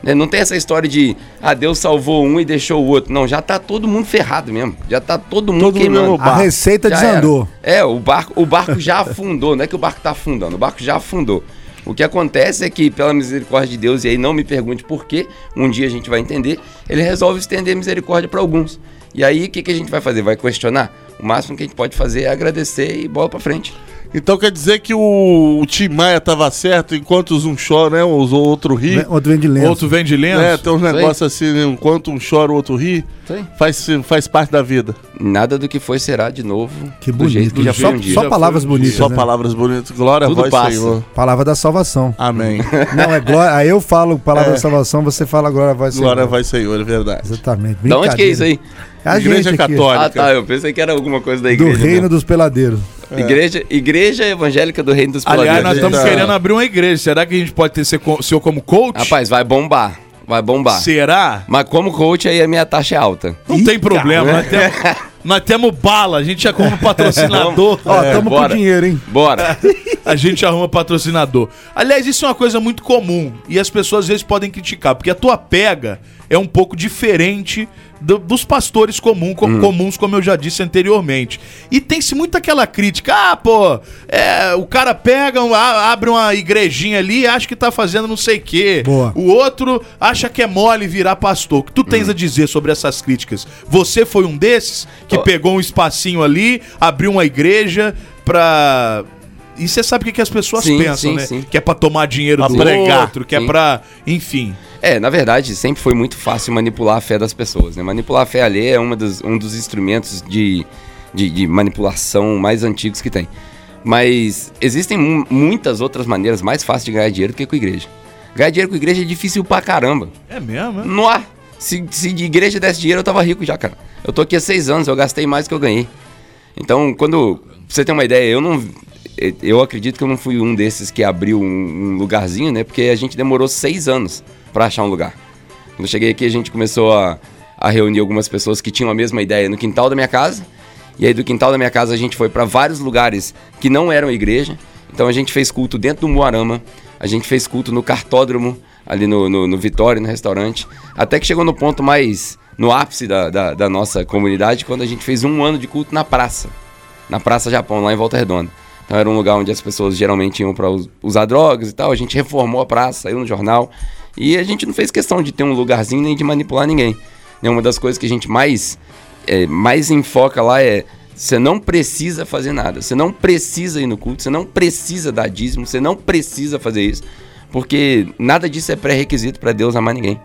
S12: Né? Não tem essa história de, ah, Deus salvou um e deixou o outro. Não, já tá todo mundo ferrado mesmo. Já tá todo mundo
S2: Todo mundo
S12: queimando.
S2: barco. A receita
S12: Já
S2: desandou.
S12: era. É, o barco, o barco já afundou. Não é que o barco tá afundando, o barco já afundou. O que acontece é que, pela misericórdia de Deus, e aí não me pergunte por quê, um dia a gente vai entender, ele resolve estender misericórdia para alguns. E aí, o que, que a gente vai fazer? Vai questionar? O máximo que a gente pode fazer é agradecer e bola pra frente.
S11: Então quer dizer que o, o Tim Maia tava certo enquanto os um chora, né? Os outro ri.
S2: Né, Outro vem de lenço.
S3: Outro vem de lenço.
S11: É, tem uns negócios assim, né? enquanto um chora, o outro ri.
S12: Aí.
S11: Faz, faz parte da vida.
S12: Nada do que foi será de novo.
S2: Que
S12: do jeito
S2: bonito.
S12: que já
S2: só
S12: foi um dia.
S2: só palavras bonitas.
S11: Só
S2: né?
S11: palavras bonitas. Glória
S12: Tudo
S11: a vós,
S12: passa.
S11: Senhor.
S2: Palavra da salvação.
S11: Amém.
S2: Não, é glória. Aí eu falo palavra da salvação, você fala glória a voz.
S11: Glória a
S2: Senhor.
S11: vós, Senhor, é verdade.
S2: Exatamente.
S12: Da onde que é isso aí?
S2: É a
S11: Igreja
S2: gente aqui,
S11: Católica.
S12: Ah, tá. Eu pensei que era alguma coisa da
S2: Do
S12: igreja.
S2: reino
S12: mesmo.
S2: dos peladeiros.
S12: Igreja, igreja evangélica do reino dos
S3: Aliás, nós
S12: Peladeiros.
S3: estamos
S11: Tá.
S3: querendo abrir uma igreja. Será que a gente pode ter seu como coach?
S12: Rapaz, vai bombar. Vai bombar.
S3: Será?
S12: Mas como coach, aí a minha taxa é alta.
S3: Não tem problema. Nós temos, nós temos bala. A gente já como patrocinador.
S2: Ó,
S12: É,
S2: tamo
S12: bora.
S2: com dinheiro, hein?
S12: Bora.
S3: A gente arruma patrocinador. Aliás, isso é uma coisa muito comum. E as pessoas às vezes podem criticar. Porque a tua pega é um pouco diferente do- dos pastores comum, co- comuns, como eu já disse anteriormente. E tem-se muito aquela crítica. Ah, pô, é, o cara pega, um- a- abre uma igrejinha ali e acha que tá fazendo não sei o quê.
S2: Boa.
S3: O outro acha que é mole virar pastor. O que tu tens a dizer sobre essas críticas? Você foi um desses que
S12: Ó.
S3: pegou um espacinho ali, abriu uma igreja pra. E você sabe o que, que as pessoas
S12: Sim,
S3: pensam,
S12: sim,
S3: né?
S12: sim.
S3: Que é pra tomar dinheiro
S11: Pra
S3: do
S11: pregar.
S3: outro, que é pra. Enfim.
S12: É, na verdade, sempre foi muito fácil manipular a fé das pessoas, né? Manipular a fé alheia é uma dos, um dos instrumentos de, de, de manipulação mais antigos que tem. Mas existem mu- muitas outras maneiras mais fáceis de ganhar dinheiro do que com igreja. Ganhar dinheiro com igreja é difícil pra caramba.
S3: É mesmo, é?
S12: Não há. Se, se de igreja desse dinheiro, eu tava rico já, cara. Eu tô aqui há seis anos, eu gastei mais do que eu ganhei. Então, quando. Pra você ter uma ideia, eu não. Eu acredito que eu não fui um desses que abriu um, lugarzinho, né? Porque a gente demorou seis anos pra achar um lugar. Quando eu cheguei aqui, a gente começou a, a reunir algumas pessoas que tinham a mesma ideia no quintal da minha casa. E aí, do quintal da minha casa, a gente foi pra vários lugares que não eram igreja. Então, a gente fez culto dentro do Moarama. A gente fez culto no cartódromo, ali no, no, no Vitória, no restaurante. Até que chegou no ponto mais. no ápice da, da, da nossa comunidade, quando a gente fez um ano de culto na praça. Na Praça Japão, lá em Volta Redonda. Então era um lugar onde as pessoas geralmente iam para usar drogas e tal. A gente reformou a praça, saiu no jornal. E a gente não fez questão de ter um lugarzinho nem de manipular ninguém. Né, Uma das coisas que a gente mais, é, mais enfoca lá é você não precisa fazer nada. Você não precisa ir no culto, você não precisa dar dízimo, você não precisa fazer isso. Porque nada disso é pré-requisito para Deus amar ninguém.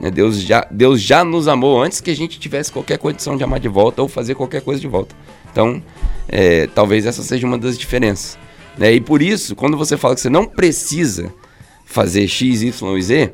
S12: Né, Deus já, Deus já nos amou antes que a gente tivesse qualquer condição de amar de volta ou fazer qualquer coisa de volta. Então, é, talvez essa seja uma das diferenças. né? E por isso, quando você fala que você não precisa fazer X, Y e Z,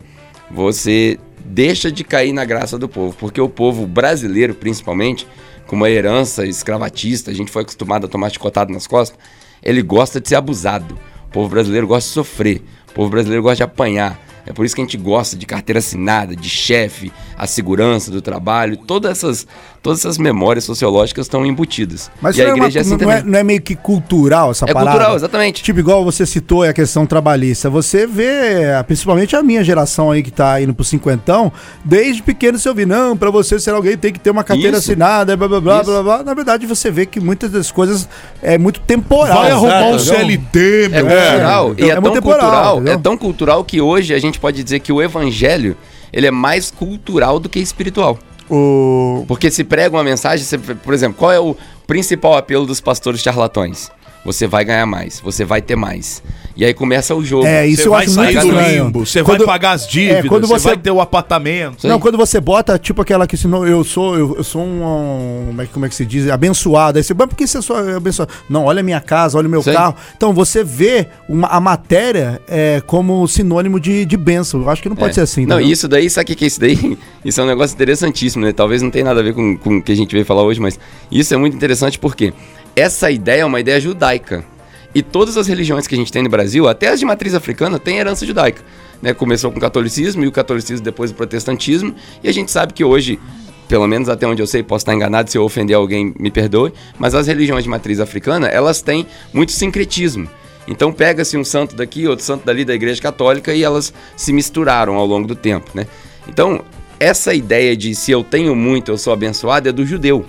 S12: você deixa de cair na graça do povo. Porque o povo brasileiro, principalmente, com uma herança escravatista, a gente foi acostumado a tomar chicotado nas costas, ele gosta de ser abusado. O povo brasileiro gosta de sofrer. O povo brasileiro gosta de apanhar. É por isso que a gente gosta de carteira assinada, de chefe, a segurança do trabalho, todas essas, todas essas memórias sociológicas estão embutidas.
S2: Mas
S12: e a
S2: não, é uma-
S12: igreja é assim
S2: não, é, não é meio que cultural essa
S12: É
S2: parada?
S12: cultural, exatamente.
S2: Tipo, igual você citou a questão trabalhista. Você vê, principalmente a minha geração aí que tá indo pro cinquentão, desde pequeno você ouve, não, pra você ser alguém tem que ter uma carteira
S12: Isso.
S2: assinada, blá blá blá, blá blá. Na verdade, você vê que muitas das coisas é muito temporal.
S3: Vai arrumar um? CLT,
S12: É
S3: meu.
S12: cultural. E é,
S2: É
S12: tão
S2: temporal,
S12: cultural,
S2: entendeu?
S12: é tão cultural que hoje a gente pode dizer que o evangelho ele é mais cultural do que espiritual.
S2: O...
S12: Porque se prega uma mensagem, você- por exemplo, qual é o principal apelo dos pastores charlatões? Você vai ganhar mais, você vai ter mais. E aí começa o jogo.
S2: É, isso
S3: Você
S2: eu
S3: vai
S2: acho muito
S3: do
S2: estranho.
S3: limbo, você
S2: Quando-
S3: vai pagar as dívidas,
S2: É, quando
S3: você
S2: você-
S3: vai ter o apartamento.
S12: Isso aí.
S2: Não, quando você bota, tipo aquela que senão eu sou, eu, eu sou um, um- como, é, que- como é que se diz? Abençoado. Aí você, mas por que você só é abençoado? Não, olha a minha casa, olha o meu carro. Então você vê uma, a matéria é, como sinônimo de, de bênção. Eu acho que não pode
S12: É.
S2: ser assim.
S12: Não,
S2: entendeu?
S12: isso daí, sabe o que que é isso daí? Isso é um negócio interessantíssimo, né? Talvez não tenha nada a ver com, com o que a gente veio falar hoje, mas isso é muito interessante porque essa ideia é uma ideia judaica. E todas as religiões que a gente tem no Brasil, até as de matriz africana, têm herança judaica. né? Começou com o catolicismo e o catolicismo depois o protestantismo. E a gente sabe que hoje, pelo menos até onde eu sei, posso estar enganado, se eu ofender alguém, me perdoe, mas as religiões de matriz africana, elas têm muito sincretismo. Então pega-se um santo daqui, outro santo dali da Igreja Católica e elas se misturaram ao longo do tempo, né? Então, essa ideia de se eu tenho muito, eu sou abençoado, é do judeu.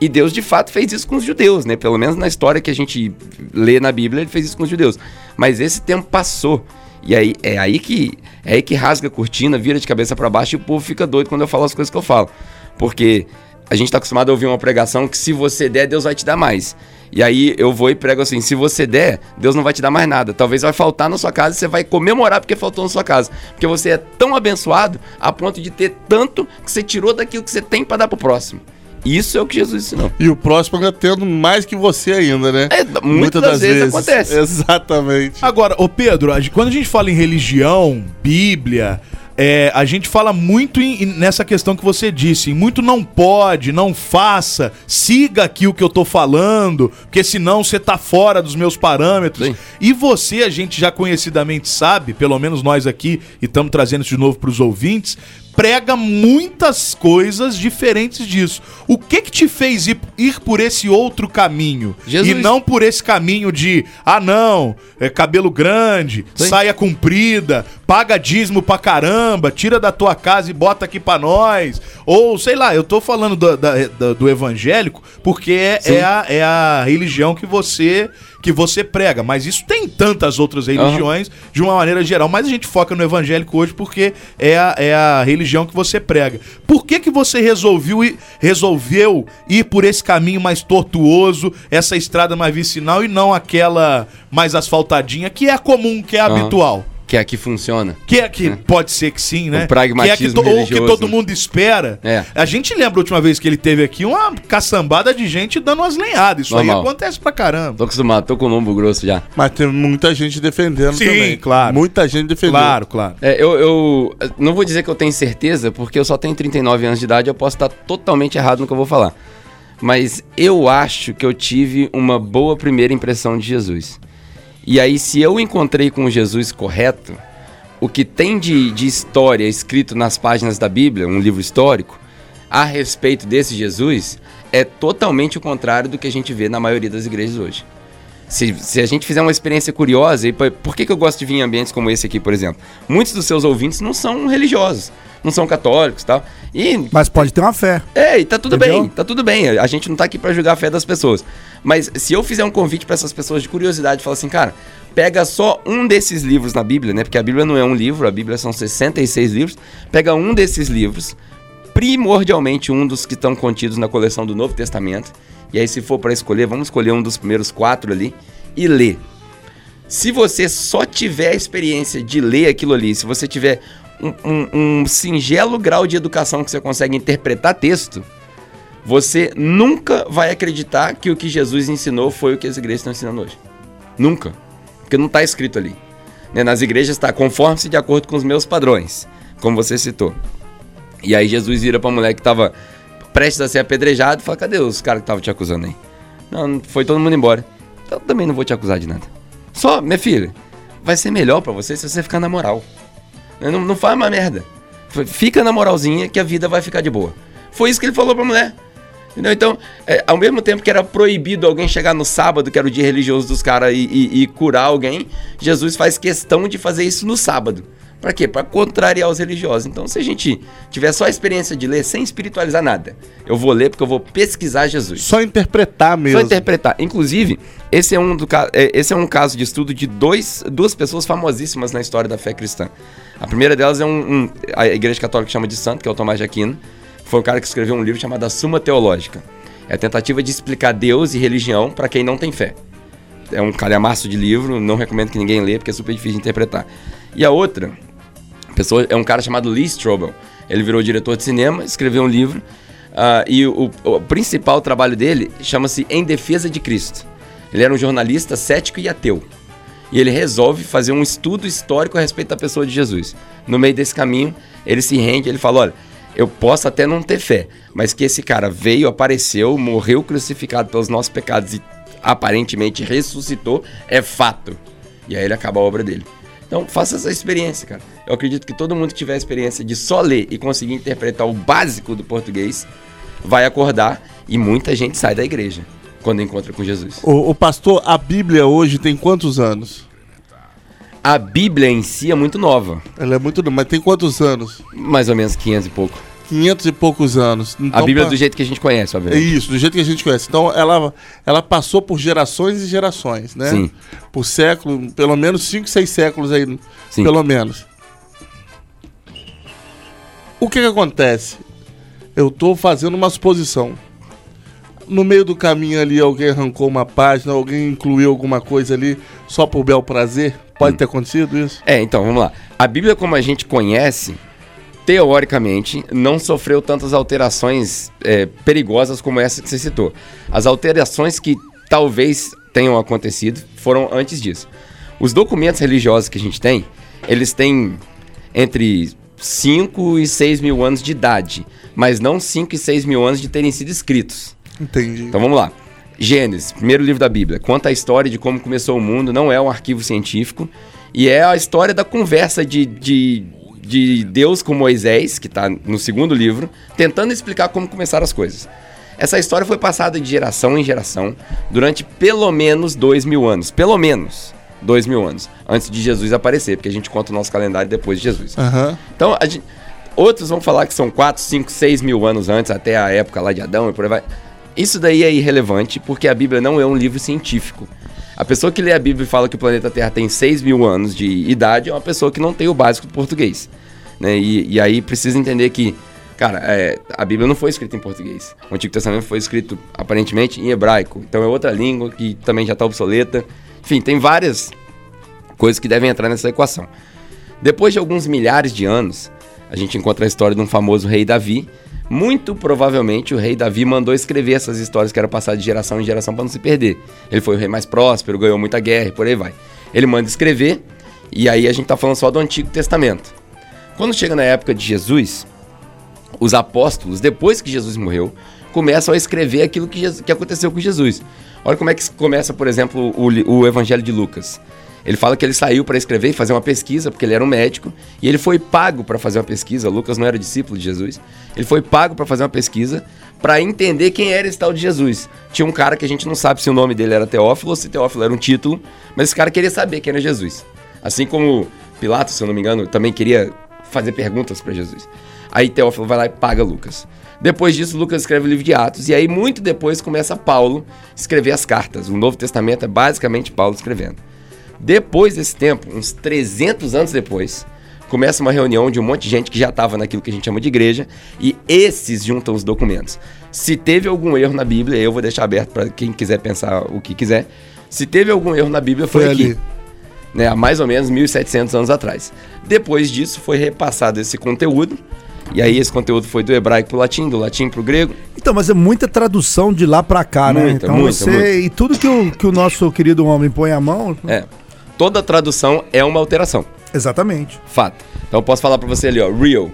S12: E Deus de fato fez isso com os judeus, né? Pelo menos na história que a gente lê na Bíblia, ele fez isso com os judeus. Mas esse tempo passou. E aí é aí que é aí que rasga a cortina, vira de cabeça para baixo e o povo fica doido quando eu falo as coisas que eu falo. Porque a gente tá acostumado a ouvir uma pregação que se você der, Deus vai te dar mais. E aí eu vou e prego assim: se você der, Deus não vai te dar mais nada. Talvez vai faltar na sua casa e você vai comemorar porque faltou na sua casa. Porque você é tão abençoado a ponto de ter tanto que você tirou daquilo que você tem para dar pro próximo. Isso é o que Jesus ensinou.
S11: E o próximo ainda tendo mais que você ainda, né?
S12: É, muitas, das, vezes, acontece.
S11: Exatamente.
S3: Agora, ô Pedro, quando a gente fala em religião, Bíblia, é, a gente fala muito em- nessa questão que você disse, muito não pode, não faça, siga aqui o que eu tô falando, porque senão você tá fora dos meus parâmetros. E você, a gente já conhecidamente sabe, pelo menos nós aqui, e estamos trazendo isso de novo pros ouvintes, prega muitas coisas diferentes disso. O que que te fez ir, ir por esse outro caminho?
S12: Jesus.
S3: E não por esse caminho de, ah não, é cabelo grande, saia comprida, paga dízimo pra caramba, tira da tua casa e bota aqui pra nós. Ou, sei lá, eu tô falando do, da- do evangélico porque é,
S12: Sim.
S3: é a, é a religião que você que você prega, mas isso tem tantas outras religiões de uma maneira geral, mas a gente foca no evangélico hoje porque é a, é a religião que você prega. Por que que você resolveu ir, resolveu ir por esse caminho mais tortuoso, essa estrada mais vicinal e não aquela mais asfaltadinha, que é comum, que é
S12: Aham.
S3: habitual?
S12: Que é a que funciona.
S3: Que é que pode ser que sim, né?
S12: O pragmatismo
S3: que é que ou que todo mundo espera.
S12: É.
S3: A gente lembra a última vez que ele teve aqui uma caçambada de gente dando umas lenhadas. Isso aí
S12: Normal.
S3: acontece pra caramba.
S12: Tô acostumado, tô com o lombo grosso já.
S11: Mas tem muita gente defendendo
S3: Sim,
S11: também.
S3: claro.
S11: Muita gente defendendo.
S3: Claro, claro.
S12: É, eu, eu não vou dizer que eu tenho certeza, porque eu só tenho 39 anos de idade, eu posso estar totalmente errado no que eu vou falar. Mas eu acho que eu tive uma boa primeira impressão de Jesus. E aí, se eu encontrei com Jesus correto, o que tem de, de história escrito nas páginas da Bíblia, um livro histórico, a respeito desse Jesus, é totalmente o contrário do que a gente vê na maioria das igrejas hoje. Se, se a gente fizer uma experiência curiosa, e por, por que, que eu gosto de vir em ambientes como esse aqui, por exemplo? Muitos dos seus ouvintes não são religiosos, não são católicos e tal. E
S2: Mas pode ter uma fé.
S12: é, e tá tudo
S2: Entendeu?
S12: bem, tá tudo bem. A gente não tá aqui pra julgar a fé das pessoas. Mas se eu fizer um convite pra essas pessoas de curiosidade, falar assim, cara, pega só um desses livros na Bíblia, né? Porque a Bíblia não é um livro, a Bíblia são 66 livros. Pega um desses livros, primordialmente um dos que estão contidos na coleção do Novo Testamento. E aí, se for pra escolher, vamos escolher um dos primeiros quatro ali e ler. Se você só tiver a experiência de ler aquilo ali, se você tiver um, um- singelo grau de educação que você consegue interpretar texto, você nunca vai acreditar que o que Jesus ensinou foi o que as igrejas estão ensinando hoje. Nunca. Porque não está escrito ali. Né, Nas igrejas está conforme-se de acordo com os meus padrões, como você citou. E aí Jesus vira pra mulher que estava prestes a ser apedrejado e fala: cadê os caras que estavam te acusando aí? Não, foi todo mundo embora. Então eu também não vou te acusar de nada. Só, minha filha, vai ser melhor pra você se você ficar na moral. Não, não faz uma merda. Fica na moralzinha que a vida vai ficar de boa. Foi isso que ele falou pra mulher. Entendeu? Então, é, ao mesmo tempo que era proibido alguém chegar no sábado, que era o dia religioso dos caras, e, e- e curar alguém, Jesus faz questão de fazer isso no sábado. Pra quê? Pra contrariar os religiosos. Então, se a gente tiver só a experiência de ler sem espiritualizar nada, eu vou ler porque eu vou pesquisar Jesus.
S11: Só interpretar mesmo.
S12: Só interpretar. Inclusive, esse é um, do, é, esse é um caso de estudo de dois, duas pessoas famosíssimas na história da fé cristã. A primeira delas é um, um- a Igreja Católica chama de santo, que é o Tomás de Aquino. Foi o cara que escreveu um livro chamado A Suma Teológica. É a tentativa de explicar Deus e religião para quem não tem fé. É um calhamaço de livro, não recomendo que ninguém lê porque é super difícil de interpretar. E a outra pessoa é um cara chamado Lee Strobel. Ele virou diretor de cinema, escreveu um livro ah, e o, o principal trabalho dele chama-se Em Defesa de Cristo. Ele era um jornalista cético e ateu. E ele resolve fazer um estudo histórico a respeito da pessoa de Jesus. No meio desse caminho, ele se rende, ele fala: olha, eu posso até não ter fé, mas que esse cara veio, apareceu, morreu crucificado pelos nossos pecados e aparentemente ressuscitou, é fato. E aí ele acaba a obra dele. Então, faça essa experiência, cara. Eu acredito que todo mundo que tiver a experiência de só ler e conseguir interpretar o básico do português vai acordar e muita gente sai da igreja quando encontra com Jesus.
S11: O, o pastor, a Bíblia hoje tem quantos anos?
S12: A Bíblia em si é muito nova.
S11: Ela é muito nova, mas tem quantos anos?
S12: Mais ou menos 500 e pouco.
S11: 500 e poucos anos.
S12: a
S11: Então,
S12: Bíblia
S11: pa-
S12: do jeito que a gente conhece,
S11: É
S12: obviamente.
S11: isso, do jeito que a gente conhece. Então ela, ela passou por gerações e gerações, né?
S12: Sim.
S11: Por século, pelo menos 5, 6 séculos aí,
S12: Sim.
S11: pelo menos. O que que acontece? Eu tô fazendo uma suposição. No meio do caminho ali, alguém arrancou uma página, alguém incluiu alguma coisa ali só por bel prazer? Pode ter acontecido isso?
S12: É, então, vamos lá. A Bíblia, como a gente conhece, teoricamente, não sofreu tantas alterações é, perigosas como essa que você citou. As alterações que talvez tenham acontecido foram antes disso. Os documentos religiosos que a gente tem, eles têm entre 5 e 6 mil anos de idade, mas não 5 e 6 mil anos de terem sido escritos.
S11: Entendi.
S12: Então vamos lá. Gênesis, primeiro livro da Bíblia, conta a história de como começou o mundo, não é um arquivo científico, e é a história da conversa de, de, de Deus com Moisés, que está no segundo livro, tentando explicar como começaram as coisas. Essa história foi passada de geração em geração durante pelo menos dois mil anos. Pelo menos dois mil anos. Antes de Jesus aparecer, porque a gente conta o nosso calendário depois de Jesus.
S11: Aham.
S12: Então, gente- outros vão falar que são 4, 5, 6 mil anos antes, até a época lá de Adão e por aí vai. Isso daí é irrelevante, porque a Bíblia não é um livro científico. A pessoa que lê a Bíblia e fala que o planeta Terra tem 6 mil anos de idade é uma pessoa que não tem o básico do português. Né? E, e aí precisa entender que, cara, é, a Bíblia não foi escrita em português. O Antigo Testamento foi escrito, aparentemente, em hebraico. Então é outra língua que também já está obsoleta. Enfim, tem várias coisas que devem entrar nessa equação. Depois de alguns milhares de anos, a gente encontra a história de um famoso rei Davi. Muito provavelmente o rei Davi mandou escrever essas histórias que eram passadas de geração em geração para não se perder. Ele foi o rei mais próspero, ganhou muita guerra e por aí vai. Ele manda escrever, e aí a gente tá falando só do Antigo Testamento. Quando chega na época de Jesus, os apóstolos, depois que Jesus morreu, começam a escrever aquilo que, Jesus- que aconteceu com Jesus. Olha como é que começa, por exemplo, o, o Evangelho de Lucas. Ele fala que ele saiu para escrever e fazer uma pesquisa, porque ele era um médico, e ele foi pago para fazer uma pesquisa. Lucas não era discípulo de Jesus. Ele foi pago para fazer uma pesquisa para entender quem era esse tal de Jesus. Tinha um cara que a gente não sabe se o nome dele era Teófilo ou se Teófilo era um título, mas esse cara queria saber quem era Jesus. Assim como Pilatos, se eu não me engano, também queria fazer perguntas para Jesus. Aí Teófilo vai lá e paga Lucas. Depois disso, Lucas escreve o livro de Atos, e aí muito depois começa Paulo escrever as cartas. O Novo Testamento é basicamente Paulo escrevendo. Depois desse tempo, uns 300 anos depois, começa uma reunião de um monte de gente que já estava naquilo que a gente chama de igreja, e esses juntam os documentos. Se teve algum erro na Bíblia, eu vou deixar aberto para quem quiser pensar o que quiser. Se teve algum erro na Bíblia, foi,
S11: Foi
S12: aqui
S11: ali.
S12: né, há mais ou menos 1.700 anos atrás. Depois disso, foi repassado esse conteúdo, e aí esse conteúdo foi do hebraico para o latim, do latim para o grego.
S2: Então, mas é muita tradução de lá pra cá, né?
S12: Muita,
S2: Então
S12: muita,
S2: você.
S12: muita.
S2: E tudo que o, que o nosso querido homem põe a mão.
S12: É, toda tradução é uma alteração.
S2: Exatamente.
S12: Fato. Então eu posso falar para você ali, ó, real.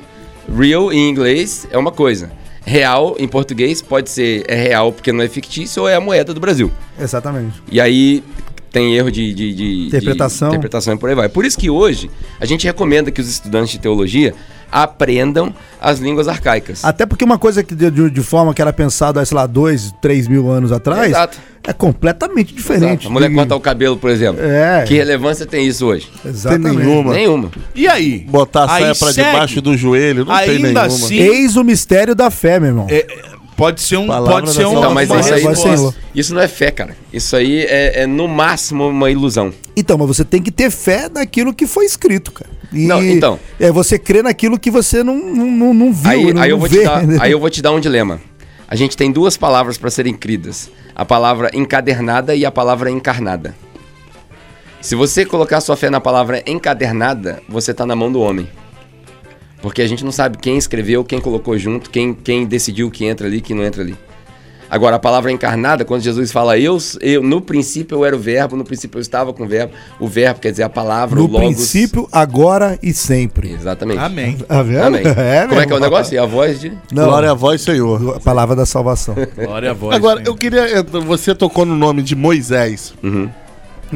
S12: Real em inglês é uma coisa. Real em português pode ser é real porque não é fictício ou é a moeda do Brasil.
S2: Exatamente.
S12: E aí tem erro de, de- de-
S2: Interpretação.
S12: de interpretação e por aí vai. Por isso que hoje a gente recomenda que os estudantes de teologia aprendam as línguas arcaicas.
S2: Até porque uma coisa que de, de- de forma que era pensada, sei lá, dois, três mil anos atrás,
S12: Exato.
S2: é completamente diferente.
S12: A mulher
S2: de-
S12: corta o cabelo, por exemplo.
S2: É.
S12: Que relevância tem isso hoje?
S2: Exatamente.
S11: Tem nenhuma.
S12: Nenhuma.
S3: E aí?
S11: Botar a
S3: Aí
S11: saia pra
S3: segue.
S11: debaixo do joelho, não tem
S3: Ainda
S11: nenhuma.
S3: assim-
S2: Eis o mistério da fé, meu irmão.
S3: É, pode ser um.
S11: Palavra
S3: Pode ser um.
S12: Então, mas isso aí, isso, não é fé, cara. Isso aí é, é, no máximo uma ilusão.
S2: Então, mas você tem que ter fé naquilo que foi escrito, cara. E
S12: Não, então.
S2: É você crer naquilo que você não, não, não, não viu,
S12: Aí,
S2: não,
S12: aí eu
S2: não
S12: vou
S2: vê.
S12: te dar, aí eu vou te dar um dilema. A gente tem duas palavras para serem cridas: a palavra encadernada e a palavra encarnada. Se você colocar sua fé na palavra encadernada, você tá na mão do homem. Porque a gente não sabe quem escreveu, quem colocou junto, quem, quem decidiu que entra ali, que não entra ali. Agora, a palavra encarnada, quando Jesus fala eu, eu, no princípio eu era o verbo, no princípio eu estava com o verbo, o verbo quer dizer a palavra,
S2: No
S12: o logos.
S2: princípio, agora e sempre.
S12: Exatamente.
S3: Amém.
S2: Tá vendo?
S12: Amém.
S2: É,
S12: Como é que é o negócio? A voz de.
S2: Não,
S11: Glória a voz, Senhor.
S2: a palavra da salvação.
S3: Glória a voz.
S11: Agora,
S3: Senhor.
S11: eu queria. Você tocou no nome de Moisés.
S12: Uhum.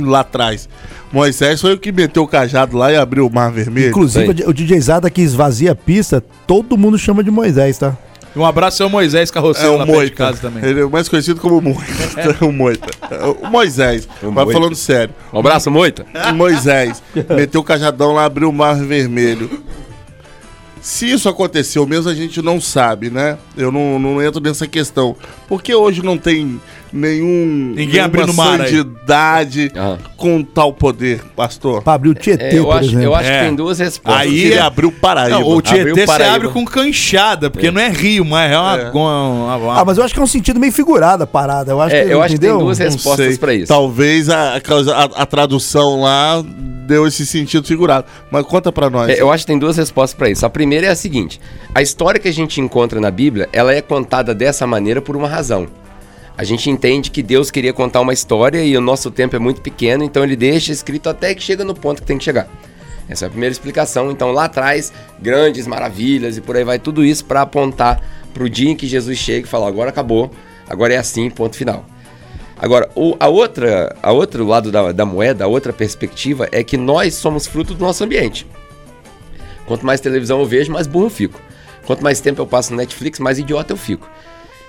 S11: Lá atrás. Moisés foi o que meteu o cajado lá e abriu o mar vermelho.
S2: Inclusive, o DJ Zada que esvazia a pista, todo mundo chama de Moisés, tá?
S3: Um abraço ao Moisés
S11: É
S3: Carroceiro
S11: o
S3: lá perto de
S11: Moita.
S3: casa também.
S11: Ele é mais conhecido como Moita. o Moita. O Moisés. Mas
S12: Moita.
S11: falando sério.
S12: Um abraço, Moita.
S11: Moisés meteu o cajadão lá, abriu o mar vermelho. Se isso aconteceu mesmo, a gente não sabe, né? Eu não, não entro nessa questão. Porque hoje não tem nenhum.
S3: Ninguém abrindo mar aí.
S11: santidade
S12: Ah.
S11: com tal poder, pastor.
S2: Pra abrir o Tietê,
S12: É, eu
S2: por
S12: acho,
S2: exemplo.
S12: eu acho
S3: É.
S12: que tem duas respostas.
S3: Aí
S11: Ele
S3: é-
S11: abriu o Paraíba.
S3: Não, o
S12: Abriu
S3: Tietê você
S12: Paraíba.
S3: abre com canchada, porque não é rio, mas é uma.
S11: É.
S3: uma- uma-
S2: Ah, mas eu acho que é um sentido meio figurado a parada. Eu acho
S12: É,
S2: que,
S12: eu acho que tem
S2: entendeu?
S12: duas
S11: Não
S12: respostas
S11: sei.
S12: pra isso.
S11: Talvez a, a, causa- a- a tradução lá deu esse sentido figurado. Mas conta pra nós.
S12: É, eu acho que tem duas respostas pra isso. A primeira é a seguinte: a história que a gente encontra na Bíblia, ela é contada dessa maneira por uma razão. A gente entende que Deus queria contar uma história e o nosso tempo é muito pequeno, então ele deixa escrito até que chega no ponto que tem que chegar. Essa é a primeira explicação. Então lá atrás, grandes maravilhas e por aí vai tudo isso para apontar pro dia em que Jesus chega e fala: agora acabou, agora é assim, ponto final. Agora, o, a outra, a outro lado da, da moeda, a outra perspectiva é que nós somos fruto do nosso ambiente. Quanto mais televisão eu vejo, mais burro eu fico. Quanto mais tempo eu passo no Netflix, mais idiota eu fico.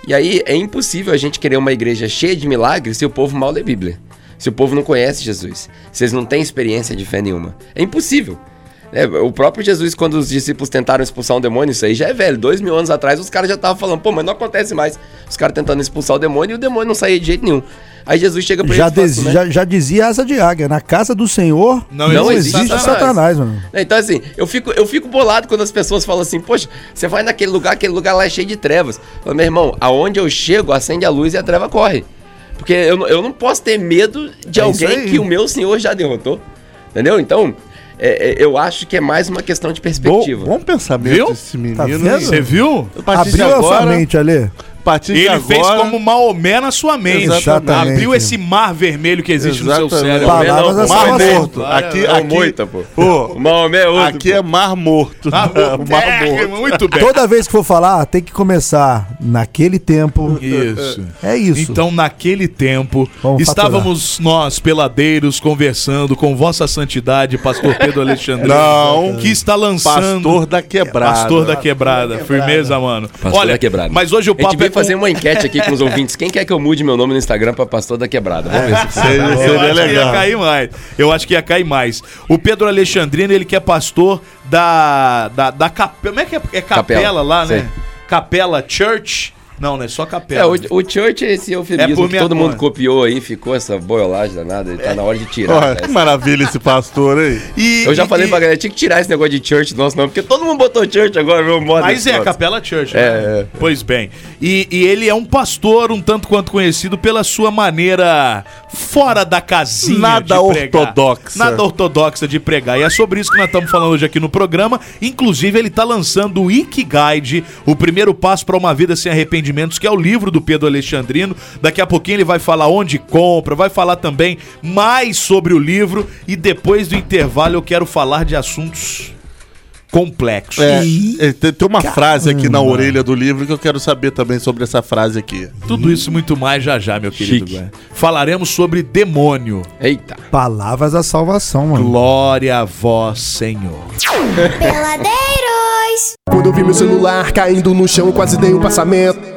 S12: E aí é impossível a gente querer uma igreja cheia de milagres se o povo mal lê Bíblia. Se o povo não conhece Jesus. Se eles não têm experiência de fé nenhuma. É impossível. É, o próprio Jesus, quando os discípulos tentaram expulsar um demônio, isso aí já é velho. Dois mil anos atrás, os caras já estavam falando, pô, mas não acontece mais. Os caras tentando expulsar o demônio e o demônio não saía de jeito nenhum. Aí Jesus chega pra
S2: Já,
S12: eles e assim, né?
S2: já, já dizia asa de águia. Na casa do Senhor
S3: Não
S2: não,
S3: existe
S2: existe,
S12: Satanás.
S2: Satanás. mano.
S12: Então, assim, eu fico, eu fico bolado quando as pessoas falam assim, poxa, você vai naquele lugar, aquele lugar lá é cheio de trevas. Falo, meu irmão, aonde eu chego, acende a luz e a treva corre. Porque eu, não- eu não posso ter medo de
S2: É
S12: alguém que o meu senhor já derrotou. Entendeu? Então, é- é, eu acho que é mais uma questão de
S11: Bom,
S12: perspectiva.
S11: bom pensamento
S3: Viu?
S11: esse menino.
S2: Tá
S11: hein?
S2: vendo?
S3: Você viu?
S2: Abriu a sua
S11: agora,
S2: mente, Ale.
S11: Partir de
S3: Ele
S11: agora,
S3: fez como Maomé na sua mente.
S2: Exatamente.
S3: Abriu esse mar vermelho que existe no seu
S11: Exatamente.
S3: cérebro.
S2: Palavras da
S12: não,
S11: Mar morto. Aqui,
S12: É
S11: aqui,
S12: Moita, pô.
S11: Ô,
S12: O Maomé é outro.
S11: aqui é mar morto.
S3: Ah,
S11: mar
S3: é,
S11: morto.
S3: Muito bem.
S2: Toda vez que for falar, tem que começar naquele tempo.
S3: Isso.
S2: É isso.
S3: Então, naquele tempo,
S2: Vamos
S3: estávamos nós, peladeiros, conversando com Vossa Santidade, Pastor Pedro Alexandre.
S11: Não.
S3: Que está lançando.
S11: Pastor da quebrada.
S3: Pastor da quebrada. Firmeza, mano.
S12: Pastor
S3: Olha,
S12: da Quebrada.
S3: mas hoje o papo é.
S12: Fazer uma enquete aqui com os ouvintes. Quem quer que eu mude meu nome no Instagram pra Pastor da Quebrada? Vamos ver se
S11: Seria,
S3: Eu
S11: seria
S3: acho que ia
S11: legal.
S3: cair mais. Eu acho que ia cair mais. O Pedro Alexandrino, ele que é pastor da. Da, da capela. Como é que é? É capela,
S12: Capela,
S3: lá, né?
S12: sei.
S3: Capela Church. Não, não é só
S12: É,
S3: capela.
S12: o, o Church é esse eufemismo
S3: É por
S12: que todo mundo copiou aí, ficou essa boiolagem danada, ele tá na hora de tirar.
S11: Olha,
S12: tá?
S11: que maravilha esse pastor aí.
S3: E-
S12: Eu já
S3: e-
S12: falei
S3: e-
S12: pra galera, tinha que tirar esse negócio de church do nosso nome, porque todo mundo botou church agora, meu modo.
S3: Mas é, Capela Church. né?
S12: É, é.
S3: Pois bem. E, e ele é um pastor um tanto quanto conhecido pela sua maneira fora da casinha
S11: Nada
S3: de pregar.
S11: ortodoxa.
S3: Nada ortodoxa de pregar. E é sobre isso que nós estamos falando hoje aqui no programa. Inclusive, ele está lançando o Ikigaide, o primeiro passo para uma vida sem arrependimentos, que é o livro do Pedro Alexandrino. Daqui a pouquinho ele vai falar onde compra, vai falar também mais sobre o livro. E depois do intervalo eu quero falar de assuntos complexos.
S11: É, é, tem, uma frase aqui na orelha do livro que eu quero saber também sobre essa frase aqui.
S3: Tudo isso e muito mais já já, meu querido.
S12: Chique.
S3: Falaremos sobre demônio.
S12: Eita.
S2: Palavras da salvação, mano.
S3: Glória a vós, Senhor.
S8: Peladeiros.
S9: Quando eu vi meu celular caindo no chão, quase dei um passamento.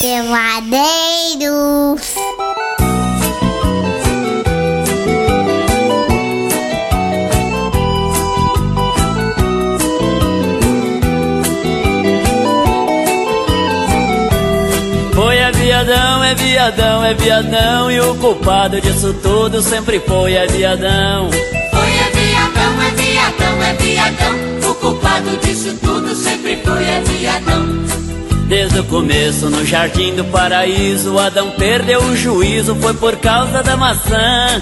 S8: Peladeiros.
S5: Foi é viadão, é viadão, é viadão E o culpado disso tudo sempre foi é viadão
S6: Foi é viadão, é viadão, é viadão. O culpado disso tudo sempre foi é viadão.
S5: Desde o começo no jardim do paraíso Adão perdeu o juízo, foi por causa da maçã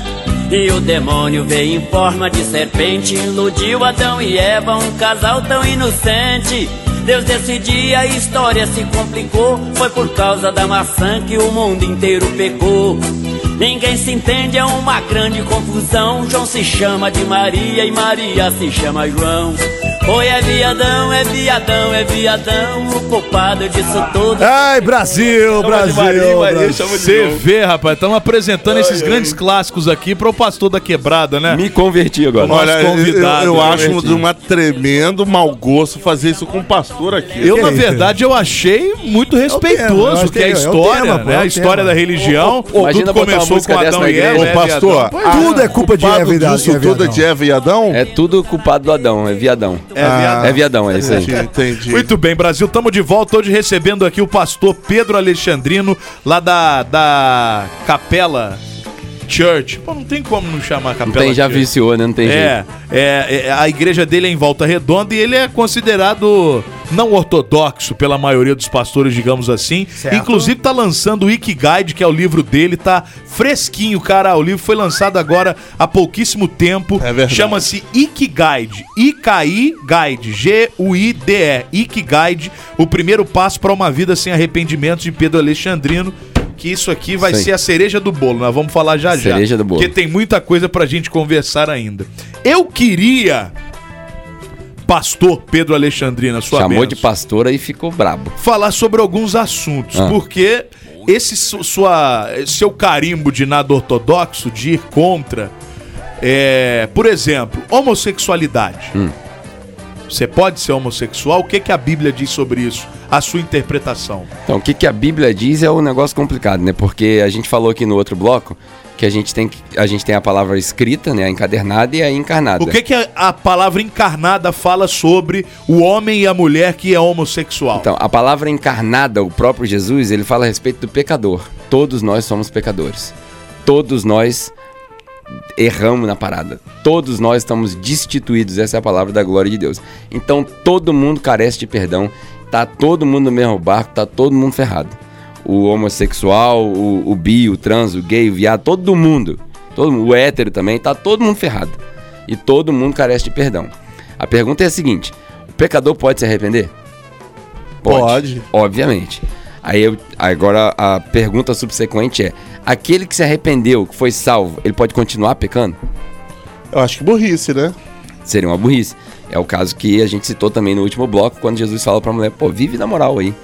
S5: E o demônio veio em forma de serpente, iludiu Adão e Eva, um casal tão inocente. Deus desse dia a história se complicou, foi por causa da maçã que o mundo inteiro pecou. Ninguém se entende, é uma grande confusão. João se chama de Maria e Maria se chama João. Oi, é viadão, é viadão, é viadão, o culpado disso tudo.
S2: Ai, Brasil, Brasil. Brasil.
S3: Você vê, rapaz, estamos apresentando esses grandes clássicos aqui para o pastor da quebrada, né?
S12: Me converti agora.
S3: Nosso
S11: Olha, eu,
S3: convidado,
S11: eu
S3: eu
S11: acho
S3: converti.
S11: de uma tremendo mau gosto fazer isso com o pastor aqui.
S3: Eu, na verdade, eu achei muito
S2: tema, eu
S3: respeitoso,
S2: acho
S3: que é a
S2: é o
S3: história,
S2: tema,
S3: né?
S2: é o
S3: a história
S2: tema.
S3: da religião.
S12: Ô, imagina
S3: tudo começou com Adão e Eva. é
S11: Ô, pastor, ah,
S2: Tudo é culpa de Eva e e
S11: tudo é de Eva e Adão?
S12: É tudo culpado do Adão, é viadão.
S3: É viadão.
S12: É viadão, é isso aí.
S11: Entendi, entendi.
S3: Muito bem, Brasil, estamos de volta hoje recebendo aqui o pastor Pedro Alexandrino, lá da, da Capela Church. Pô, não tem como não chamar
S12: Não
S3: Capela
S12: tem, já
S3: Church.
S12: viciou, né? Não tem jeito.
S3: É, é, é, a igreja dele é em Volta Redonda e ele é considerado não ortodoxo pela maioria dos pastores, digamos assim.
S2: Certo.
S3: Inclusive tá lançando o Ikigai, que é o livro dele, tá fresquinho, cara. O livro foi lançado agora há pouquíssimo tempo.
S11: É verdade.
S3: Chama-se Ikigai, I-K-I Guide, G-U-I-D-E, Ikigai, o primeiro passo para uma vida sem arrependimentos de Pedro Alexandrino. Que isso aqui vai
S12: aí.
S3: ser a cereja do bolo, nós vamos falar já já.
S12: Cereja do bolo.
S3: Porque tem muita coisa pra gente conversar ainda. Eu queria, pastor Pedro Alexandrino, a sua
S12: Chamou de
S3: bênção,
S12: pastora e ficou brabo.
S3: falar sobre alguns assuntos,
S12: Ah.
S3: porque esse su- sua, seu carimbo de nada ortodoxo, de ir contra, é, por exemplo, homossexualidade.
S12: Hum.
S3: Você pode ser homossexual? O que, que a Bíblia diz sobre isso? A sua interpretação.
S12: Então, o que, que a Bíblia diz é um negócio complicado, né? Porque a gente falou aqui no outro bloco que a gente tem, a, gente tem a palavra escrita, né? A encadernada e a encarnada.
S3: O que, que a, a palavra encarnada fala sobre o homem e a mulher que é homossexual?
S12: Então, a palavra encarnada, o próprio Jesus, ele fala a respeito do pecador. Todos nós somos pecadores. Todos nós erramos na parada. Todos nós estamos destituídos, essa é a palavra da glória de Deus. Então, todo mundo carece de perdão. Tá todo mundo no mesmo barco, tá todo mundo ferrado. O homossexual, o, o bi, o trans, o gay, o viado, todo mundo. Todo o hétero também, tá todo mundo ferrado. E todo mundo carece de perdão. A pergunta é a seguinte: o pecador pode se arrepender?
S11: Pode.
S12: Obviamente. Aí eu, agora a pergunta subsequente é: aquele que se arrependeu, que foi salvo, ele pode continuar pecando?
S11: Eu acho que burrice, né?
S12: Seria uma burrice. É o caso que a gente citou também no último bloco, quando Jesus fala pra mulher: pô, vive na moral aí.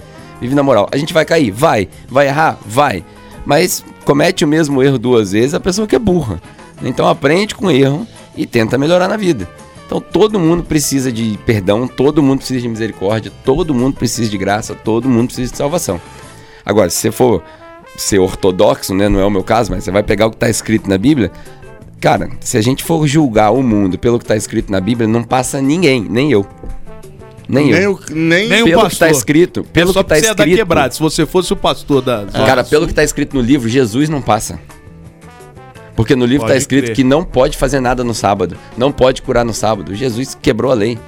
S12: Vive na moral. A gente vai cair? Vai. Vai errar? Vai. Mas comete o mesmo erro duas vezes a pessoa que é burra. Então aprende com o erro e tenta melhorar na vida. Então todo mundo precisa de perdão, todo mundo precisa de misericórdia, todo mundo precisa de graça, todo mundo precisa de salvação. Agora, se você for ser ortodoxo, né, não é o meu caso, mas você vai pegar o que está escrito na Bíblia, cara, se a gente for julgar o mundo pelo que está escrito na Bíblia, não passa ninguém, nem eu. Nem,
S11: Nem
S12: eu.
S11: o, nem,
S3: Nem o
S12: pelo que
S3: pastor.
S12: está escrito, pelo
S3: Só
S12: que está
S3: porque você é da
S12: escrito.
S3: quebrada. Se você fosse o pastor da.
S12: Cara, pelo que está escrito no livro, Jesus não passa. Porque no livro está escrito
S3: crer.
S12: que não pode fazer nada no sábado, não pode curar no sábado. Jesus quebrou a lei.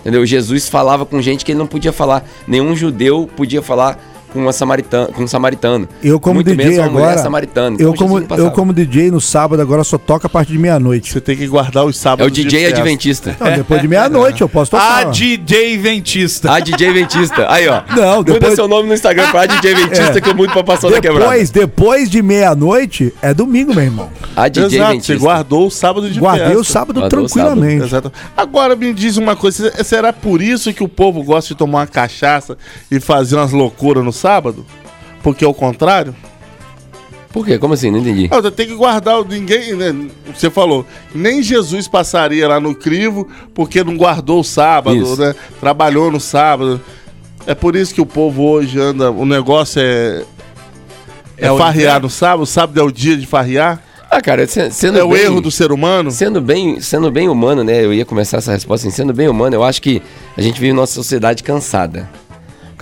S12: Entendeu? Jesus falava com gente que ele não podia falar. Nenhum judeu podia falar com, uma samaritana, com um samaritano.
S2: Eu como
S12: Muito
S2: DJ
S12: menos uma mulher
S2: agora,
S12: samaritana.
S2: eu como, eu como DJ no sábado agora só toca a partir de meia-noite.
S11: Você tem que guardar os
S12: É
S11: sábados
S12: o DJ
S11: de.
S12: Adventista.
S2: Não, depois de meia-noite eu posso
S3: A
S2: tocar.
S3: DJ Ventista.
S12: A DJ Ventista. Aí, ó.
S2: Não,
S12: Muda
S2: depois-
S12: seu nome no Instagram pra DJ Ventista
S2: É.
S12: que eu mudo pra passar da quebrada.
S2: Depois, depois de meia-noite é domingo, meu irmão.
S12: A DJ
S11: Exato,
S12: Ventista.
S11: você guardou o sábado de
S2: Guardei
S11: festa.
S2: o sábado
S12: Guardou o
S2: tranquilamente.
S11: Exato. Agora me diz uma coisa, se- será por isso que o povo gosta de tomar uma cachaça e fazer umas loucuras no sábado? Porque é o contrário?
S12: Por quê? Como assim? Não entendi.
S11: Ah, tem que guardar o- ninguém, né? Você falou, nem Jesus passaria lá no crivo porque não guardou o sábado,
S12: Isso.
S11: né? Trabalhou no sábado. É por isso que o povo hoje anda, o negócio é é,
S3: É
S11: farrear no sábado, o sábado é o dia de farrear.
S12: Ah, cara, se- sendo
S11: É o
S12: bem-
S11: erro do ser humano.
S12: Sendo bem, sendo bem humano, né? Eu ia começar essa resposta assim, sendo bem humano, eu acho que a gente vive numa sociedade cansada.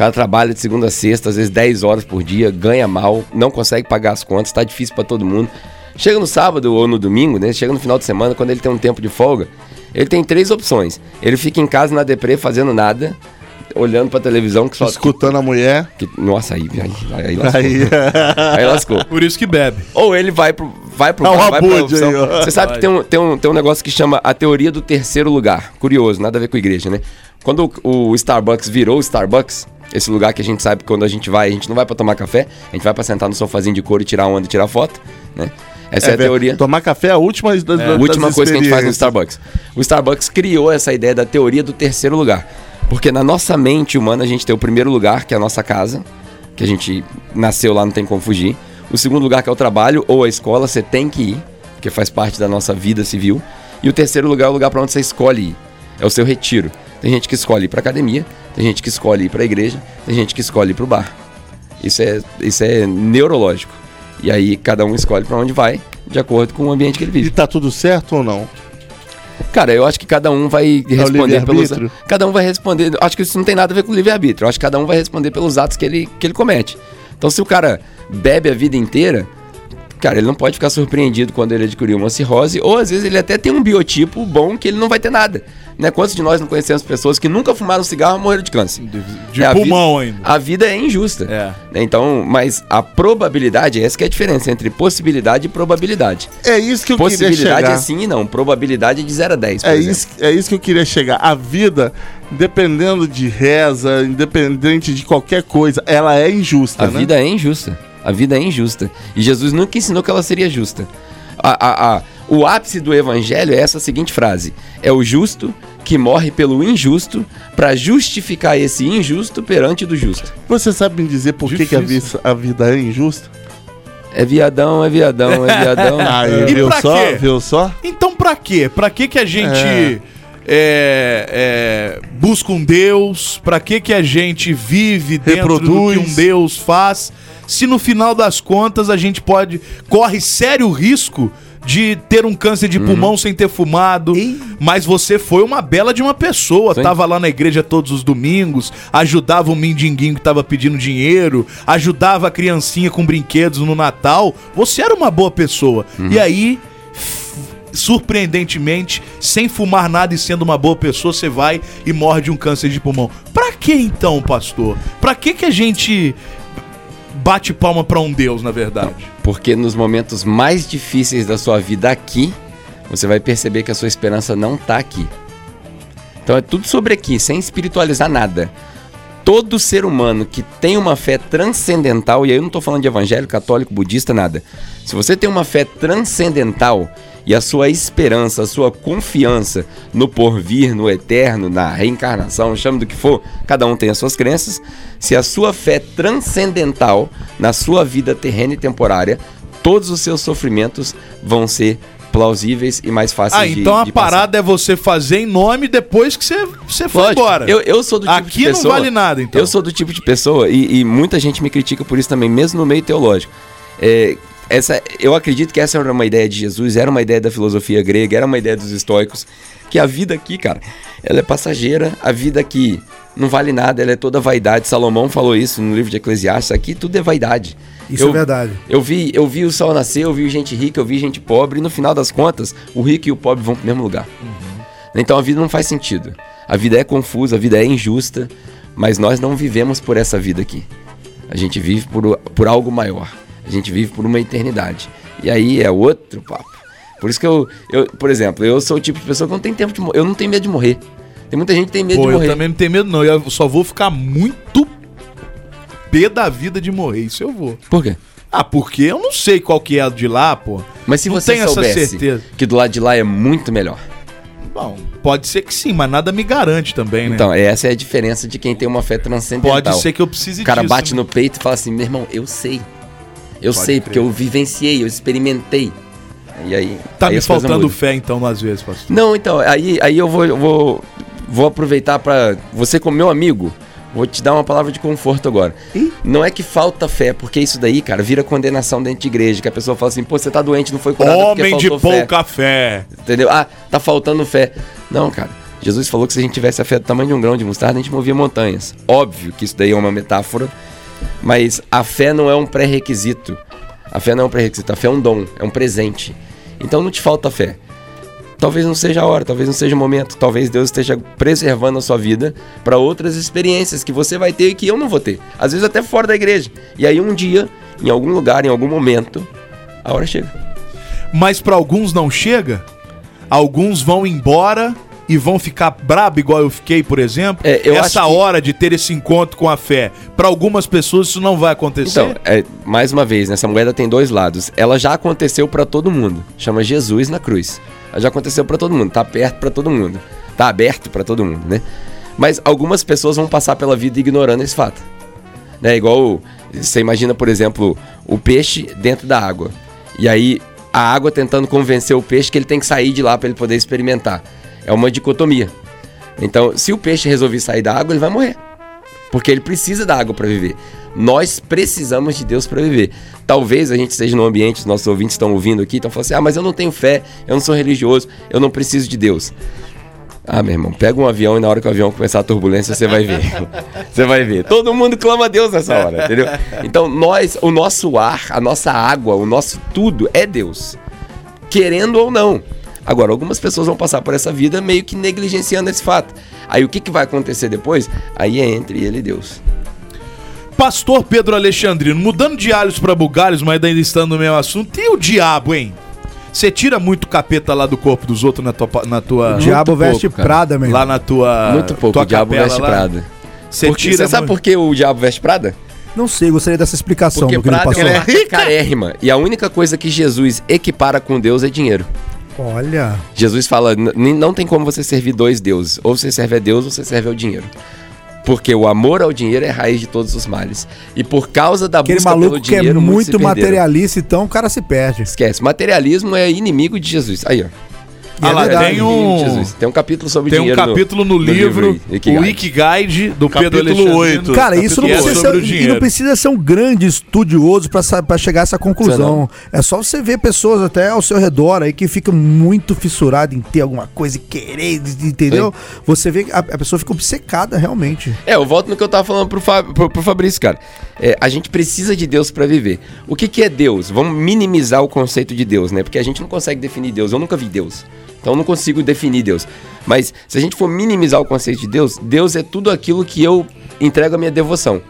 S12: O cara trabalha de segunda a sexta, às vezes 10 horas por dia, ganha mal, não consegue pagar as contas, tá difícil pra todo mundo. Chega no sábado ou no domingo, né? Chega no final de semana, quando ele tem um tempo de folga, ele tem três opções. Ele fica em casa na deprê fazendo nada, olhando pra televisão que só.
S11: Escutando a mulher.
S12: que- nossa, aí, aí, aí lascou.
S11: Aí,
S12: Aí lascou.
S3: Por isso que bebe.
S12: Ou ele vai pro, vai pro
S11: É um
S12: bar, vai pra opção.
S11: aí, ó.
S12: Você sabe que tem um, tem, um, tem um negócio que chama a teoria do terceiro lugar. Curioso, nada a ver com igreja, né? Quando o, o Starbucks virou o Starbucks, esse lugar que a gente sabe que quando a gente vai, a gente não vai pra tomar café, a gente vai pra sentar no sofazinho de couro e tirar onda e tirar foto, né? Essa é, a
S11: velho,
S12: teoria.
S11: Tomar café é a última das, das
S12: A última coisa que a gente faz no. Starbucks. O Starbucks criou essa ideia da teoria do terceiro lugar. Porque na nossa mente humana a gente tem o primeiro lugar, que é a nossa casa, que a gente nasceu lá, não tem como fugir. O segundo lugar, que é o trabalho ou a escola, você tem que ir, porque faz parte da nossa vida civil. E o terceiro lugar é o lugar para onde você escolhe ir. É o seu retiro. Tem gente que escolhe ir para academia, tem gente que escolhe ir para a igreja, tem gente que escolhe ir para o bar. Isso é, isso é neurológico. E aí cada um escolhe para onde vai, de acordo com o ambiente que ele vive.
S11: E tá tudo certo ou não?
S12: Cara, eu acho que cada um vai
S11: É
S12: responder pelos.
S11: livre-arbítrio?
S12: Cada um vai responder. Acho que isso não tem nada a ver com livre-arbítrio. Eu acho que cada um vai responder pelos atos que ele, que ele comete. Então, se o cara bebe a vida inteira, cara, ele não pode ficar surpreendido quando ele adquirir uma cirrose, ou às vezes ele até tem um biotipo bom que ele não vai ter nada. Né? Quantos de nós não conhecemos pessoas que nunca fumaram cigarro e morreram de câncer?
S3: De
S12: É, a
S3: pulmão
S12: vida-
S3: ainda.
S12: A vida é injusta. Né? Então, mas a probabilidade, essa que é a diferença entre possibilidade e probabilidade.
S11: É isso que eu queria
S12: Possibilidade
S11: chegar.
S12: é sim e não. Probabilidade é de 0 a 10. por
S11: É
S12: exemplo.
S11: isso, é isso que eu queria chegar. A vida, dependendo de reza, independente de qualquer coisa, ela é injusta,
S12: A
S11: né?
S12: vida é injusta. A vida é injusta. E Jesus nunca ensinou que ela seria justa. A- a- a- o ápice do evangelho é essa seguinte frase: É o justo que morre pelo injusto para justificar esse injusto perante do justo.
S11: Você sabe me dizer por que, que a, vi- a vida é injusta?
S12: É viadão, é viadão, é viadão.
S11: Aí,
S3: E
S11: viu só?
S3: quê?
S11: Viu só?
S3: Então pra quê? Pra que que a gente é, é, busca um Deus? Pra que que a gente vive dentro
S11: Reproduz.
S3: do que um Deus faz? Se no final das contas a gente pode corre sério risco de ter um câncer de pulmão sem ter fumado, mas você foi uma bela de uma pessoa,
S12: Sim.
S3: tava lá na igreja todos os domingos, ajudava o mindinguinho que tava pedindo dinheiro, ajudava a criancinha com brinquedos no Natal, você era uma boa pessoa. E aí surpreendentemente, sem fumar nada e sendo uma boa pessoa, você vai e morre de um câncer de pulmão. Pra que então, pastor? Pra que que a gente bate palma pra um Deus, na verdade?
S12: Porque nos momentos mais difíceis da sua vida aqui, você vai perceber que a sua esperança não tá aqui. Então é tudo sobre aqui, sem espiritualizar nada. Todo ser humano que tem uma fé transcendental, e aí eu não tô falando de evangélico, católico, budista, nada. Se você tem uma fé transcendental e a sua esperança, a sua confiança no porvir, no eterno, na reencarnação, chame do que for, cada um tem as suas crenças. Se a sua fé transcendental na sua vida terrena e temporária, todos os seus sofrimentos vão ser plausíveis e mais fáceis
S3: Ah,
S12: de
S3: então a
S12: passar.
S3: parada é você fazer em nome depois que você, você foi
S12: Lógico,
S3: embora.
S12: Eu, eu sou do tipo
S3: Aqui
S12: de
S3: não
S12: pessoa.
S3: vale nada, então.
S12: Eu sou do tipo de pessoa, e, e muita gente me critica por isso também, mesmo no meio teológico. É, essa, eu acredito que essa era uma ideia de Jesus, era uma ideia da filosofia grega, era uma ideia dos estoicos, que a vida aqui, cara, ela é passageira, a vida aqui não vale nada, ela é toda vaidade. Salomão falou isso no livro de Eclesiastes, aqui tudo é vaidade.
S2: Isso é verdade.
S12: Eu vi, eu vi o sol nascer, eu vi gente rica, eu vi gente pobre, e no final das contas, o rico e o pobre vão pro mesmo lugar. Então a vida não faz sentido. A vida é confusa, a vida é injusta, mas nós não vivemos por essa vida aqui. A gente vive por, por algo maior. A gente vive por uma eternidade. E aí é outro papo. Por isso que eu, eu, por exemplo, eu sou o tipo de pessoa que não tem tempo de morrer. Eu não tenho medo de morrer. Tem muita gente que tem medo
S3: Pô,
S12: de
S3: eu
S12: morrer.
S3: também não tenho medo, não. Eu só vou ficar muito pé da vida de morrer. Isso eu vou.
S12: Por quê?
S3: Ah, porque eu não sei qual que é a de lá, pô.
S12: Mas se
S3: não
S12: você soubesse
S3: certeza.
S12: que do lado de lá é muito melhor.
S3: Bom, pode ser que sim, mas nada me garante também, né?
S12: Então, essa é a diferença de quem tem uma fé transcendental.
S3: Pode ser que eu precise
S12: O cara
S3: disso,
S12: bate
S3: né?
S12: no peito e fala assim: meu irmão, eu sei. Eu
S3: Pode
S12: sei,
S3: crer.
S12: porque eu vivenciei, eu experimentei. E aí.
S3: Tá
S12: aí
S3: me faltando fé, então, às vezes, pastor.
S12: Não, então, aí, aí eu vou, eu vou, vou aproveitar pra. Você, como meu amigo, vou te dar uma palavra de conforto agora. Não é que falta fé, porque isso daí, cara, vira condenação dentro de igreja. Que a pessoa fala assim: pô, você tá doente, não foi curado porque
S3: Homem de
S12: faltou fé.
S3: pouca fé.
S12: Entendeu? Ah, tá faltando fé. Não, cara. Jesus falou que se a gente tivesse a fé do tamanho de um grão de mostarda, a gente movia montanhas. Óbvio que isso daí é uma metáfora, mas a fé não é um pré-requisito. A fé não é um pré-requisito, a fé é um dom, é um presente. Então não te falta fé. Talvez não seja a hora, talvez não seja o momento, talvez Deus esteja preservando a sua vida para outras experiências que você vai ter e que eu não vou ter. Às vezes até fora da igreja. E aí um dia, em algum lugar, em algum momento, a hora chega.
S3: mas pra alguns não chega? Alguns vão embora e vão ficar brabo igual eu fiquei, por exemplo?
S12: É,
S3: Essa
S12: acho que-
S3: hora de ter esse encontro com a fé, pra algumas pessoas isso não vai acontecer.
S12: Então, é, mais uma vez, nessa moeda tem dois lados. Ela já aconteceu pra todo mundo. Chama Jesus na cruz. Ela já aconteceu pra todo mundo, tá perto pra todo mundo. Tá aberto pra todo mundo, né? Mas algumas pessoas vão passar pela vida ignorando esse fato. Né? Igual você imagina, por exemplo, o peixe dentro da água. E aí a água tentando convencer o peixe que ele tem que sair de lá pra ele poder experimentar. É uma dicotomia. Então, se o peixe resolver sair da água, ele vai morrer. Porque ele precisa da água para viver. Nós precisamos de Deus para viver. Talvez a gente esteja num ambiente, os nossos ouvintes estão ouvindo aqui, estão falando assim: ah, mas eu não tenho fé, eu não sou religioso, eu não preciso de Deus. Ah, meu irmão, pega um avião e na hora que o avião começar a turbulência, você vai ver. Você vai ver. Todo mundo clama a Deus nessa hora, entendeu? Então, nós, o nosso ar, a nossa água, o nosso tudo é Deus. Querendo ou não. Agora, algumas pessoas vão passar por essa vida meio que negligenciando esse fato. Aí o que, que vai acontecer depois? Aí é entre ele e Deus.
S3: Pastor Pedro Alexandrino, mudando de alhos pra bugalhos, mas ainda estando no mesmo assunto, e o diabo, hein? Você tira muito capeta lá do corpo dos outros na tua. Na tua
S2: O diabo veste
S12: pouco.
S2: Prada, meu
S3: lá na tua.
S12: Muito pouco,
S3: tua
S12: o diabo veste
S3: lá.
S12: Prada.
S3: Você
S12: Porque-
S3: tira.
S12: Você sabe
S3: muito-
S12: por que o diabo veste Prada?
S2: Não sei, gostaria dessa explicação
S12: Porque
S2: do querido
S12: Prada
S2: pastor.
S12: é uma marca carérrima. E a única coisa que Jesus equipara com Deus é dinheiro.
S2: Olha,
S12: Jesus fala: "N- não tem como você servir dois deuses. Ou você serve a Deus ou você serve ao dinheiro. Porque o amor ao dinheiro é a raiz de todos os males. E por causa da
S2: aquele
S12: busca
S2: maluco
S12: pelo
S2: que é
S12: dinheiro, muitos se
S2: muito materialista, então o cara se perde.
S12: Esquece. Materialismo é inimigo de Jesus. Aí, ó.
S2: E é
S3: Ah lá,
S2: verdade.
S3: tem um-
S12: Jesus. Tem um capítulo sobre
S3: Tem um
S12: dinheiro.
S3: capítulo no, livro,
S12: aí, Ikigai.
S3: o Ikigai do
S11: Capítulo
S3: Pedro Alexandrino.
S11: oito.
S2: Cara, isso não
S3: é
S2: precisa, ser, e não precisa ser um grande estudioso pra chegar a essa conclusão. É só você ver pessoas até ao seu redor aí que ficam muito fissuradas em ter alguma coisa e querer, entendeu? Você vê que a, a pessoa fica obcecada realmente.
S12: É, eu volto no que eu tava falando pro, Fábio- pro, pro Fabrício, cara. É, a gente precisa de Deus pra viver. O que, que é Deus? Vamos minimizar o conceito de Deus, né? Porque a gente não consegue definir Deus. Eu nunca vi Deus. Então eu não consigo definir Deus. Mas se a gente for minimizar o conceito de Deus, Deus é tudo aquilo que eu entrego a minha devoção.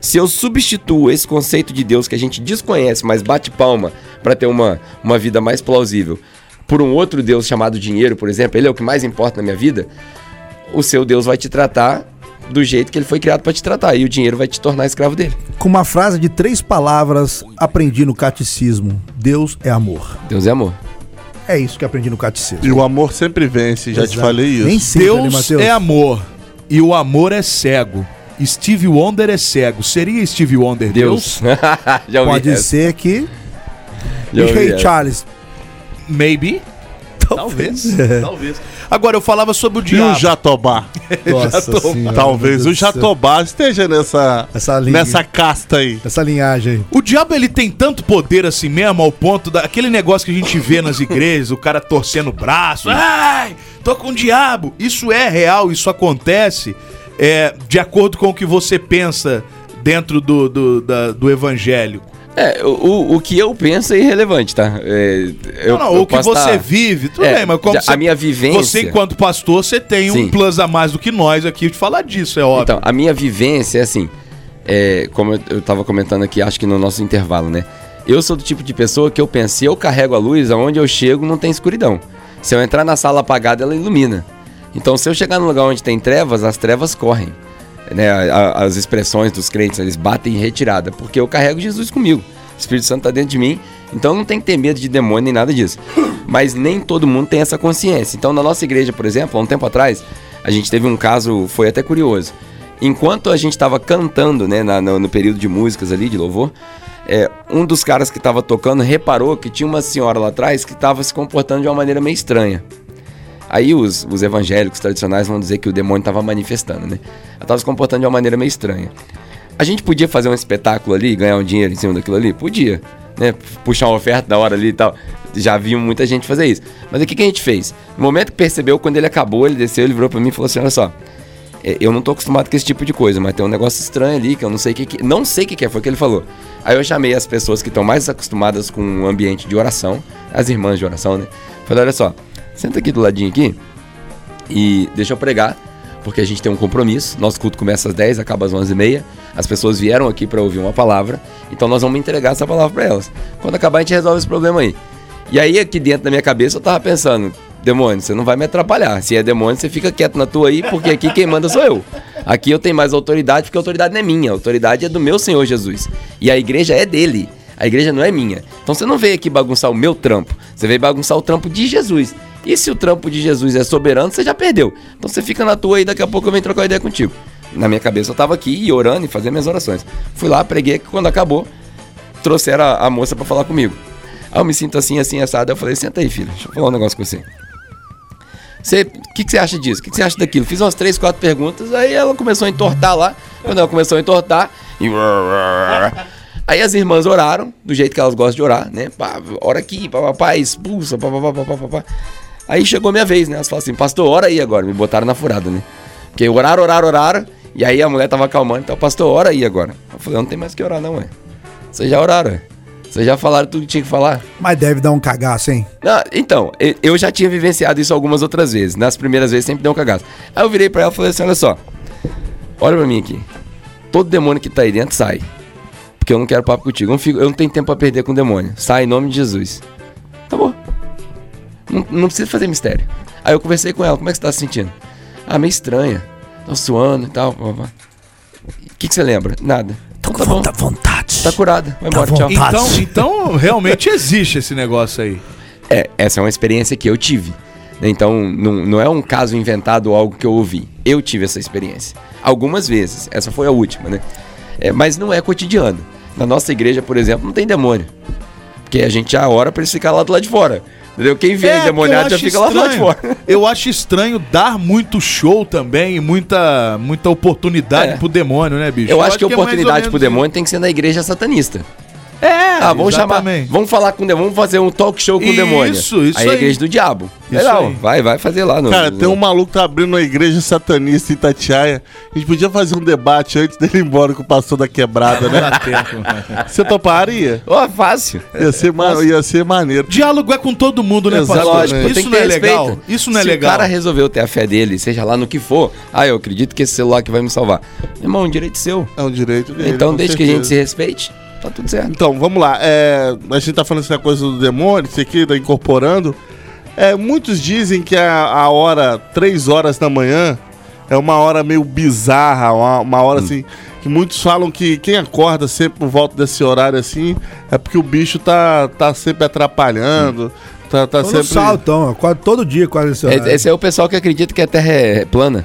S12: Se eu substituo esse conceito de Deus que a gente desconhece, mas bate palma pra ter uma, uma vida mais plausível, por um outro Deus chamado dinheiro, por exemplo, ele é o que mais importa na minha vida, o seu Deus vai te tratar do jeito que ele foi criado pra te tratar. E o dinheiro vai te tornar escravo dele.
S2: Com uma frase de três palavras, aprendi no catecismo: Deus é amor.
S12: Deus é amor.
S2: É isso que aprendi no catecismo.
S11: E o amor sempre vence, já te
S2: Exato.
S11: falei isso.
S2: Nem sempre, né,
S3: Deus é amor e o amor é cego. Steve Wonder é cego. Seria Steve Wonder Deus?
S12: Deus. Já ouvi
S2: Pode
S12: essa.
S2: ser que.
S12: Já
S2: E Ray. Charles.
S3: Maybe. Talvez. Talvez. Agora eu falava sobre o
S11: E
S3: diabo.
S11: o Jatobá?
S2: Nossa senhora,
S11: Talvez o
S2: céu.
S11: Jatobá esteja nessa,
S2: Essa linha.
S11: nessa casta aí.
S2: Essa linhagem aí.
S3: O diabo ele tem tanto poder assim mesmo, ao ponto daquele negócio que a gente vê nas igrejas, o cara torcendo o braço, ai, tô com o diabo. Isso é real, isso acontece é, de acordo com o que você pensa dentro do, do, da- do evangelho.
S12: É, o, o, que eu penso é irrelevante, tá? É, eu,
S3: não, não,
S12: eu
S3: o que
S12: posso
S3: você
S12: tá-
S3: vive, tudo
S12: É,
S3: bem, mas como
S12: a minha vivência-
S3: Você, enquanto pastor, você tem um
S12: Sim.
S3: plus a mais do que nós aqui de falar disso, é óbvio.
S12: Então, a minha vivência é assim, é, como eu, eu tava comentando aqui, acho que no nosso intervalo, né? Eu sou do tipo de pessoa que eu penso, se eu carrego a luz, aonde eu chego não tem escuridão. Se eu entrar na sala apagada, ela ilumina. Então, se eu chegar num lugar onde tem trevas, as trevas correm. Né? As expressões dos crentes, eles batem em retirada, porque eu carrego Jesus comigo. O Espírito Santo tá dentro de mim, então não tem que ter medo de demônio nem nada disso. Mas nem todo mundo tem essa consciência. Então, na nossa igreja, por exemplo, há um tempo atrás, a gente teve um caso, foi até curioso. Enquanto a gente estava cantando, né, na- no, no período de músicas ali, de louvor, é, um dos caras que estava tocando reparou que tinha uma senhora lá atrás que estava se comportando de uma maneira meio estranha. Aí os, os evangélicos tradicionais vão dizer que o demônio estava manifestando, né? Ela estava se comportando de uma maneira meio estranha. A gente podia fazer um espetáculo ali, ganhar um dinheiro em cima daquilo ali? Podia, né? Puxar uma oferta da hora ali e tal. Já viu muita gente fazer isso. Mas o que, que a gente fez? No momento que percebeu, quando ele acabou, ele desceu, ele virou pra mim e falou assim: Olha só, é, eu não tô acostumado com esse tipo de coisa, mas tem um negócio estranho ali que eu não sei o que, que não sei o que, que é, foi o que ele falou. Aí eu chamei as pessoas que estão mais acostumadas com o ambiente de oração, as irmãs de oração, né? Falei, olha só, senta aqui do ladinho aqui e deixa eu pregar, porque a gente tem um compromisso. Nosso culto começa às 10, acaba às 11h30. As pessoas vieram aqui para ouvir uma palavra, então nós vamos entregar essa palavra para elas. Quando acabar, a gente resolve esse problema aí. E aí, aqui dentro da minha cabeça, eu tava pensando, demônio, você não vai me atrapalhar. Se é demônio, você fica quieto na tua aí, porque aqui quem manda sou eu. Aqui eu tenho mais autoridade, porque a autoridade não é minha, a autoridade é do meu Senhor Jesus. E a igreja é dele. A igreja não é minha. Então você não veio aqui bagunçar o meu trampo, você veio bagunçar o trampo de Jesus. E se o trampo de Jesus é soberano, você já perdeu. Então você fica na tua aí, daqui a pouco eu venho trocar ideia contigo. Na minha cabeça eu tava aqui e orando e fazendo minhas orações. Fui lá, preguei, quando acabou, trouxeram a, a moça pra falar comigo. Aí eu me sinto assim, assim, assado. Eu falei, senta aí, filho, deixa eu falar um negócio com você. Você, o que, que você acha disso? O que, que você acha daquilo? Fiz umas três, quatro perguntas, aí ela começou a entortar lá. Quando ela começou a entortar, e... Aí as irmãs oraram, do jeito que elas gostam de orar, né? Ora aqui, papapá, expulsa, papapá, papapá. Aí chegou a minha vez, né? Elas falaram assim, pastor, ora aí agora. Me botaram na furada, né? Porque oraram, oraram, oraram. E aí a mulher tava acalmando, então, pastor, ora aí agora. Eu falei, não tem mais que orar, não, ué. Vocês já oraram, ué. Vocês já falaram tudo que tinha que falar.
S2: Mas deve dar um cagaço, hein?
S12: Não, então, eu já tinha vivenciado isso algumas outras vezes. Nas primeiras vezes sempre deu um cagaço. Aí eu virei pra ela e falei assim: olha só, olha pra mim aqui. Todo demônio que tá aí dentro sai. Porque eu não quero papo contigo. Eu não, fico- eu não tenho tempo pra perder com o demônio. Sai em nome de Jesus. Tá bom. Não, não precisa fazer mistério. Aí eu conversei com ela: como é que você tá se sentindo? Ah, meio estranha. Tô suando e tal. O que, que você lembra? Nada. Tô com
S2: vontade.
S12: Tá curada. Vai embora, tchau.
S3: Então, então realmente existe esse negócio aí.
S12: É, essa é uma experiência que eu tive. Então, não, não é um caso inventado ou algo que eu ouvi. Eu tive essa experiência. Algumas vezes. Essa foi a última, né? É, mas não é cotidiano. Na nossa igreja, por exemplo, não tem demônio. Porque a gente já ora pra eles ficar lá do lado de fora. Entendeu? Quem vem
S3: É, eu
S12: já
S3: acho
S12: fica lá do lado de
S3: estranho.
S12: fora.
S3: Eu acho estranho dar muito show também e muita, muita oportunidade
S12: É.
S3: pro demônio, né, bicho?
S12: Eu acho que a
S3: é ou
S12: oportunidade pro
S3: menos
S12: demônio tem que ser na igreja satanista.
S3: É,
S12: Ah, vamos chamar.
S3: exatamente.
S12: Vamos falar com o demônio, vamos fazer um talk show com o demônio.
S11: Isso, isso
S12: aí. é a
S11: aí.
S12: igreja do diabo.
S11: Isso
S12: Legal,
S11: aí.
S12: vai, vai fazer lá. No,
S11: Cara, tem um maluco que tá abrindo uma igreja satanista em Itatiaia. A gente podia fazer um debate antes dele ir embora com o pastor da quebrada, né? Você toparia?
S12: Ó, fácil.
S11: Ia ser, ma- ia ser maneiro.
S3: Diálogo é com todo mundo, né, pastor?
S12: Lógico,
S3: Isso
S12: tem que
S3: não é legal?
S12: respeito.
S3: Isso não é
S12: Se
S3: legal.
S12: o cara resolveu ter a fé dele, seja lá no que for, ah, eu acredito que esse celular que vai me salvar. Irmão, é um direito seu.
S11: É um direito dele.
S12: Então, desde que a gente
S11: certeza.
S12: se respeite, tá tudo certo.
S11: Então, vamos lá. É, a gente tá falando essa coisa do demônio, isso aqui, tá incorporando. É, muitos dizem que a, a hora, 3 horas da manhã, é uma hora meio bizarra, uma, uma hora assim. Que muitos falam que quem acorda sempre por volta desse horário assim é porque o bicho tá, tá sempre atrapalhando. Tá, tá
S2: Tô no
S11: sempre.
S2: saltão, todo dia quase esse horário.
S12: Esse é o pessoal que acredita que a Terra é plana.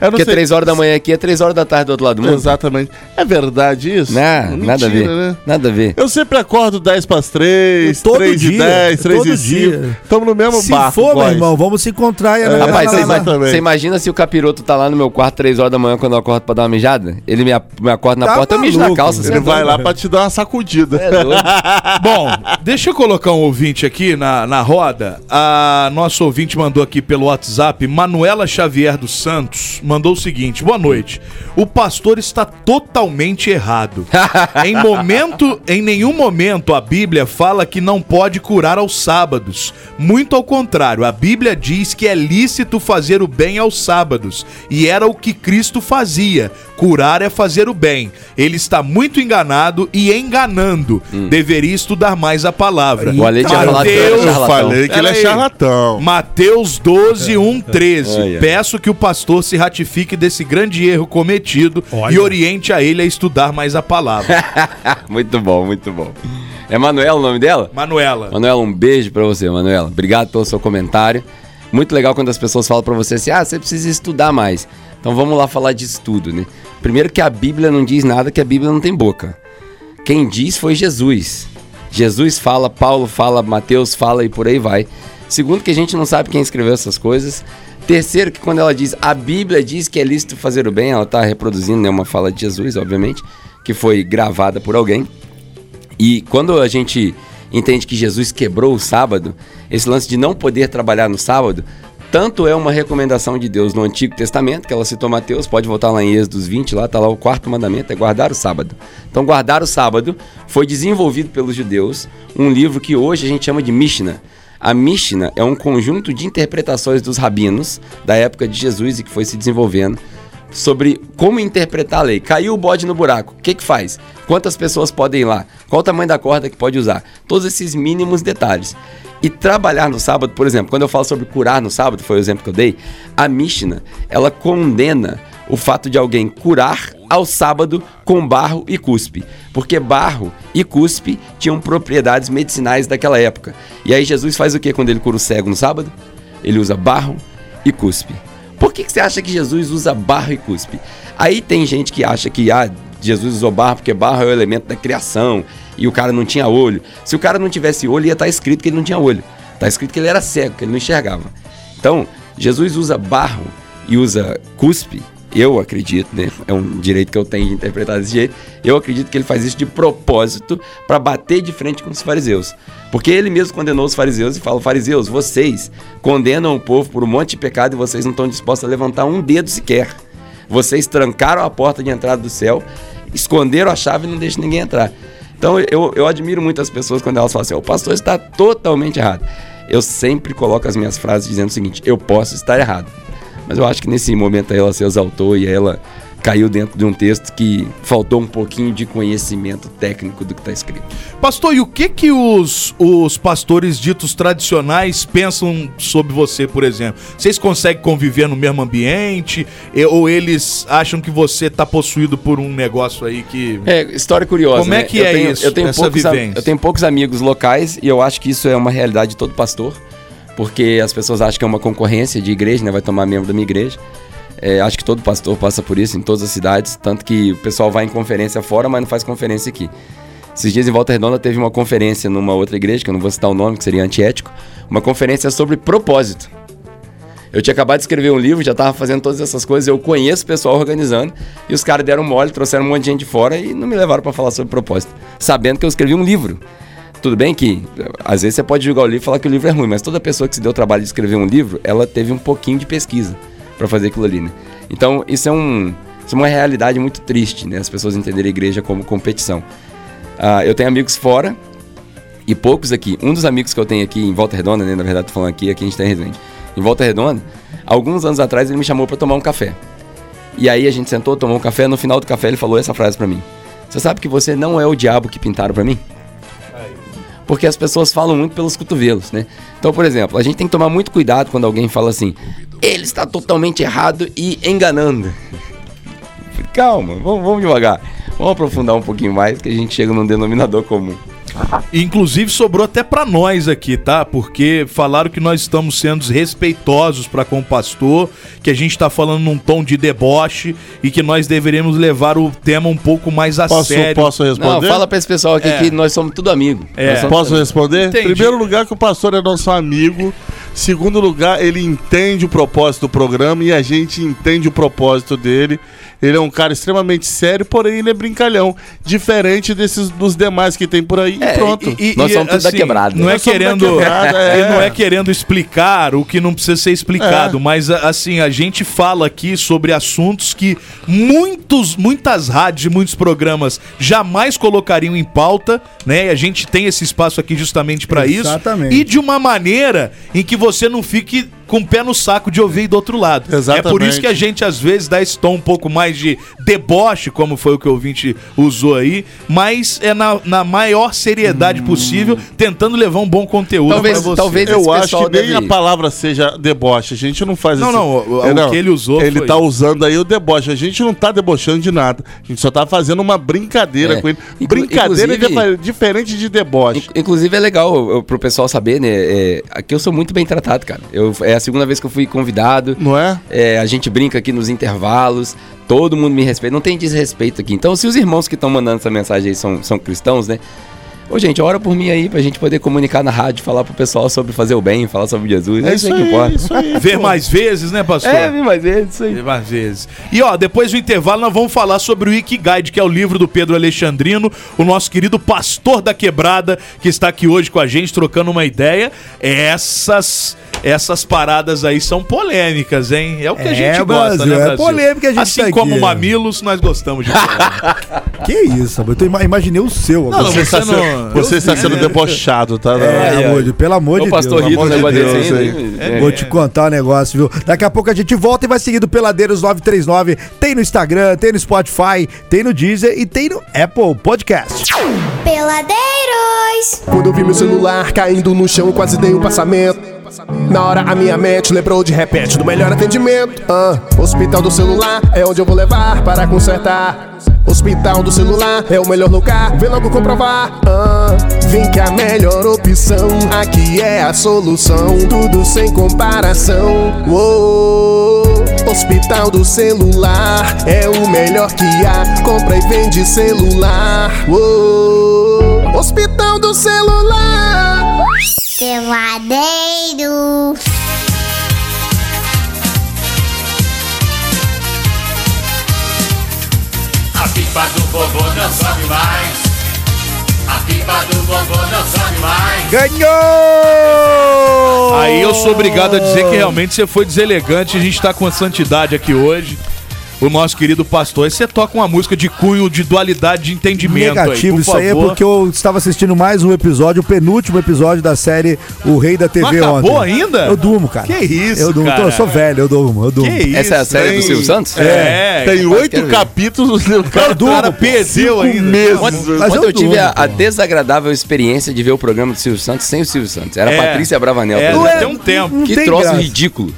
S11: Eu não
S12: Porque
S11: sei-
S12: 3 horas da manhã aqui é 3 horas da tarde do outro lado do mundo.
S11: Exatamente. É verdade isso?
S12: Não,
S11: Mentira,
S12: nada a ver.
S11: né?
S12: Nada a ver.
S11: Eu sempre acordo 10 para as 3,
S2: Todo
S11: 3 e
S2: dia,
S11: 10, 3
S2: todo
S11: e 5.
S2: dia.
S11: Estamos no mesmo
S2: Se
S11: barco.
S2: for, meu
S11: boys.
S2: irmão, vamos se encontrar.
S11: É,
S2: aí,
S12: Rapaz, você, imagina se o capiroto tá lá no meu quarto 3 horas da manhã quando eu acordo pra dar uma mijada? Ele me, me acorda na
S11: Tá
S12: porta, eu mijo na
S11: maluco.
S12: calça. você
S11: Ele
S12: é
S11: vai lá pra te dar uma sacudida.
S12: É.
S3: Bom, deixa eu colocar um ouvinte aqui na, na roda. A nossa ouvinte mandou aqui pelo WhatsApp, Manuela Xavier dos Santos, mandou o seguinte: boa noite. O pastor está totalmente errado. em momento, em nenhum momento a Bíblia fala que não pode curar aos sábados. Muito ao contrário, a Bíblia diz que é lícito fazer o bem aos sábados. E era o que Cristo fazia. Curar é fazer o bem. Ele está muito enganado e enganando. Deveria estudar mais a palavra.
S12: O Ale tinha falado que era charlatão.
S11: Falei que ele é charlatão.
S3: Mateus 12, 1, 13.
S12: Ai, ai.
S3: Peço que o pastor se ratifique desse grande erro cometido
S2: Olha.
S3: e oriente a ele a estudar mais a palavra.
S12: muito bom, muito bom. É Manuela o nome dela?
S3: Manuela.
S12: Manuela, um beijo pra você, Manuela. Obrigado pelo seu comentário. Muito legal quando as pessoas falam pra você assim: ah, você precisa estudar mais. Então vamos lá falar de estudo, né? Primeiro que a Bíblia não diz nada que a Bíblia não tem boca. Quem diz foi Jesus. Jesus fala, Paulo fala, Mateus fala e por aí vai. Segundo que a gente não sabe quem escreveu essas coisas. Terceiro que quando ela diz a Bíblia diz que é lícito fazer o bem, ela está reproduzindo né, uma fala de Jesus, obviamente, que foi gravada por alguém. E quando a gente entende que Jesus quebrou o sábado, esse lance de não poder trabalhar no sábado, tanto é uma recomendação de Deus no Antigo Testamento, que ela citou Mateus, pode voltar lá em Êxodos 20, lá está lá o quarto mandamento, é guardar o sábado. Então, guardar o sábado foi desenvolvido pelos judeus, um livro que hoje a gente chama de Mishnah. A Mishnah é um conjunto de interpretações dos rabinos da época de Jesus e que foi se desenvolvendo sobre como interpretar a lei. Caiu o bode no buraco, o que que faz? Quantas pessoas podem ir lá? Qual o tamanho da corda que pode usar? Todos esses mínimos detalhes. E trabalhar no sábado, por exemplo, quando eu falo sobre curar no sábado, foi o exemplo que eu dei, a Mishnah, ela condena o fato de alguém curar ao sábado com barro e cuspe. Porque barro e cuspe tinham propriedades medicinais daquela época. E aí Jesus faz o que quando ele cura o cego no sábado? Ele usa barro e cuspe. Por que, que você acha que Jesus usa barro e cuspe? Aí tem gente que acha que ah, Jesus usou barro porque barro é o elemento da criação e o cara não tinha olho. Se o cara não tivesse olho, ia estar escrito que ele não tinha olho. Está escrito que ele era cego, que ele não enxergava. Então, Jesus usa barro e usa cuspe eu acredito, né? É um direito que eu tenho de interpretar desse jeito. Eu acredito que ele faz isso de propósito para bater de frente com os fariseus. Porque ele mesmo condenou os fariseus e fala: Fariseus, vocês condenam o povo por um monte de pecado e vocês não estão dispostos a levantar um dedo sequer. Vocês trancaram a porta de entrada do céu, esconderam a chave e não deixam ninguém entrar. Então eu, eu admiro muito as pessoas quando elas falam assim: o pastor está totalmente errado. Eu sempre coloco as minhas frases dizendo o seguinte: eu posso estar errado mas eu acho que nesse momento ela se exaltou e ela caiu dentro de um texto que faltou um pouquinho de conhecimento técnico do que está escrito.
S3: Pastor, e o que que os, os pastores ditos tradicionais pensam sobre você, por exemplo? Vocês conseguem conviver no mesmo ambiente? Ou eles acham que você está possuído por um negócio aí que...
S12: É, história curiosa.
S3: Como é
S12: né?
S3: que
S12: eu
S3: é
S12: tenho,
S3: isso,
S12: Eu tenho, poucos,
S3: vivência?
S12: eu tenho poucos amigos locais e eu acho que isso é uma realidade de todo pastor, porque as pessoas acham que é uma concorrência de igreja, né? Vai tomar membro da minha igreja. É, acho que todo pastor passa por isso em todas as cidades, tanto que o pessoal vai em conferência fora, mas não faz conferência aqui. Esses dias em Volta Redonda teve uma conferência numa outra igreja, que eu não vou citar o nome, que seria antiético, uma conferência sobre propósito. Eu tinha acabado de escrever um livro, já estava fazendo todas essas coisas, eu conheço o pessoal organizando, e os caras deram mole, trouxeram um monte de gente de fora e não me levaram para falar sobre propósito, sabendo que eu escrevi um livro. Tudo bem que, às vezes, você pode julgar o livro e falar que o livro é ruim, mas toda pessoa que se deu o trabalho de escrever um livro, ela teve um pouquinho de pesquisa para fazer aquilo ali, né? Então, isso é, um, isso é uma realidade muito triste, né? As pessoas entenderem a igreja como competição. Ah, eu tenho amigos fora e poucos aqui. Um dos amigos que eu tenho aqui em Volta Redonda, né? Na verdade, tô falando aqui, aqui a gente tá em Resende. Em Volta Redonda, alguns anos atrás ele me chamou para tomar um café. E aí a gente sentou, tomou um café, no final do café ele falou essa frase para mim. Você sabe que você não é o diabo que pintaram para mim? Porque as pessoas falam muito pelos cotovelos, né? Então, por exemplo, a gente tem que tomar muito cuidado quando alguém fala assim: ele está totalmente errado e enganando. Calma, vamos, vamos devagar. Vamos aprofundar um pouquinho mais que a gente chega num denominador comum.
S3: Inclusive sobrou até pra nós aqui, tá? Porque falaram que nós estamos sendo respeitosos para com o pastor, que a gente tá falando num tom de deboche e que nós deveríamos levar o tema um pouco mais a
S11: Posso-
S3: sério.
S11: posso responder?
S12: Não, fala pra esse pessoal aqui
S3: É.
S12: que nós somos tudo amigo.
S3: É.
S12: Somos
S11: Posso
S12: tudo-
S11: responder?
S3: Entendi.
S11: Primeiro lugar que o pastor é nosso amigo. Segundo lugar, ele entende o propósito do programa e a gente entende o propósito dele. Ele é um cara extremamente sério, porém ele é brincalhão. Diferente desses dos demais que tem por aí.
S12: É,
S11: e pronto.
S3: E- e-
S12: Nós
S3: e,
S12: somos tudo da quebrada.
S3: Não é querendo,
S11: quebrada, é.
S3: não é querendo explicar o que não precisa ser explicado,
S11: É.
S3: mas assim a gente fala aqui sobre assuntos que muitos, muitas rádios, e muitos programas jamais colocariam em pauta, né? E a gente tem esse espaço aqui justamente para isso.
S2: Exatamente.
S3: E de uma maneira em que você não fique com o pé no saco de ouvir do outro lado.
S11: Exatamente.
S3: É por isso que a gente às vezes dá esse tom um pouco mais de deboche, como foi o que o ouvinte usou aí, mas é na, na maior seriedade possível, tentando levar um bom conteúdo
S12: Talvez-
S3: pra você.
S12: talvez-
S11: Eu acho que nem
S12: deve-
S11: a palavra seja deboche. A gente não faz
S3: Não,
S11: esse-
S3: não, o-
S11: É,
S3: o que ele usou
S11: Ele
S3: foi-
S11: tá usando aí o deboche. A gente não tá debochando de nada. A gente só tá fazendo uma brincadeira
S12: É.
S11: com ele.
S12: Inclu-
S11: brincadeira é diferente de deboche.
S12: In- Inclusive é legal eu- pro pessoal saber, né? é, aqui eu sou muito bem tratado, cara. Eu, é a segunda vez que eu fui convidado.
S11: Não é?
S12: É, a gente brinca aqui nos intervalos. Todo mundo me respeita. Não tem desrespeito aqui. Então, se os irmãos que estão mandando essa mensagem aí são, são cristãos, né? Ô, gente, ora por mim aí pra gente poder comunicar na rádio, falar pro pessoal sobre fazer o bem, falar sobre Jesus. É, isso aí que importa.
S11: isso aí.
S3: Ver mais vezes, né, pastor?
S12: É, vi mais vezes, isso aí.
S3: Ver mais vezes. E ó, depois do intervalo nós vamos falar sobre o Ikigaide, que é o livro do Pedro Alexandrino, o nosso querido pastor da quebrada, que está aqui hoje com a gente, trocando uma ideia. Essas essas paradas aí são polêmicas, hein? É o que a
S2: É,
S3: gente gosta,
S2: Brasil,
S3: né,
S2: é
S3: Brasil?
S2: polêmica a gente
S3: Assim
S2: tá
S3: como
S2: aqui, é.
S3: mamilos, nós gostamos de polêmica.
S2: Que isso, eu tô ima- imaginei o seu
S3: Não,
S2: agora.
S3: você
S11: Você, está,
S3: não-
S11: sendo- você está sendo debochado, tá?
S2: É, amor de- pelo amor de
S12: O pastor
S2: Deus.
S12: Rito,
S11: amor
S12: um
S11: de
S12: negócio
S11: Deus, hein?
S12: É.
S2: Vou te contar um negócio, viu? Daqui a pouco a gente volta e vai seguir do Peladeiros 939. Tem no Instagram, tem no Spotify, tem no Deezer e tem no Apple Podcast.
S8: Peladeiros.
S9: Quando eu vi meu celular caindo no chão, quase dei um passamento. Na hora a minha mente lembrou de repente do melhor atendimento. Ah, hospital do celular é onde eu vou levar para consertar. Hospital do celular é o melhor lugar, vem logo comprovar. Ah, vem que a melhor opção aqui é a solução, tudo sem comparação. Uou, Hospital do celular é o melhor que há, compra e vende celular. Uou, Hospital do celular.
S8: Peladeiros.
S6: A pipa do vovô não sobe mais. A pipa do vovô não sobe mais.
S2: Ganhou!
S3: Aí eu sou obrigado a dizer que realmente você foi deselegante. A gente tá com a santidade aqui hoje. O nosso querido pastor. Aí você toca uma música de cunho de dualidade de entendimento
S2: Negativo,
S3: aí, por
S2: isso aí é
S3: favor.
S2: porque eu estava assistindo mais um episódio, o penúltimo episódio da série O Rei da TV
S3: Não acabou
S2: ontem.
S3: ainda?
S2: Eu durmo, cara.
S3: Que isso,
S2: Eu durmo,
S3: cara?
S2: eu sou velho, eu durmo, eu durmo.
S3: Que isso?
S12: Essa é a série
S11: Tem-
S12: do Silvio Santos?
S3: É,
S11: Tem
S12: quero
S11: oito capítulos, o cara,
S3: o cara perdeu ainda.
S11: meses.
S2: Mas
S12: Ontem
S2: eu
S12: eu tive a,
S2: durmo,
S12: a desagradável experiência de ver o programa do Silvio Santos sem o Silvio Santos. Era a
S3: É.
S12: Patrícia Bravanel.
S3: É, já tem um tempo.
S12: que
S2: tem
S12: troço
S2: graça.
S12: ridículo.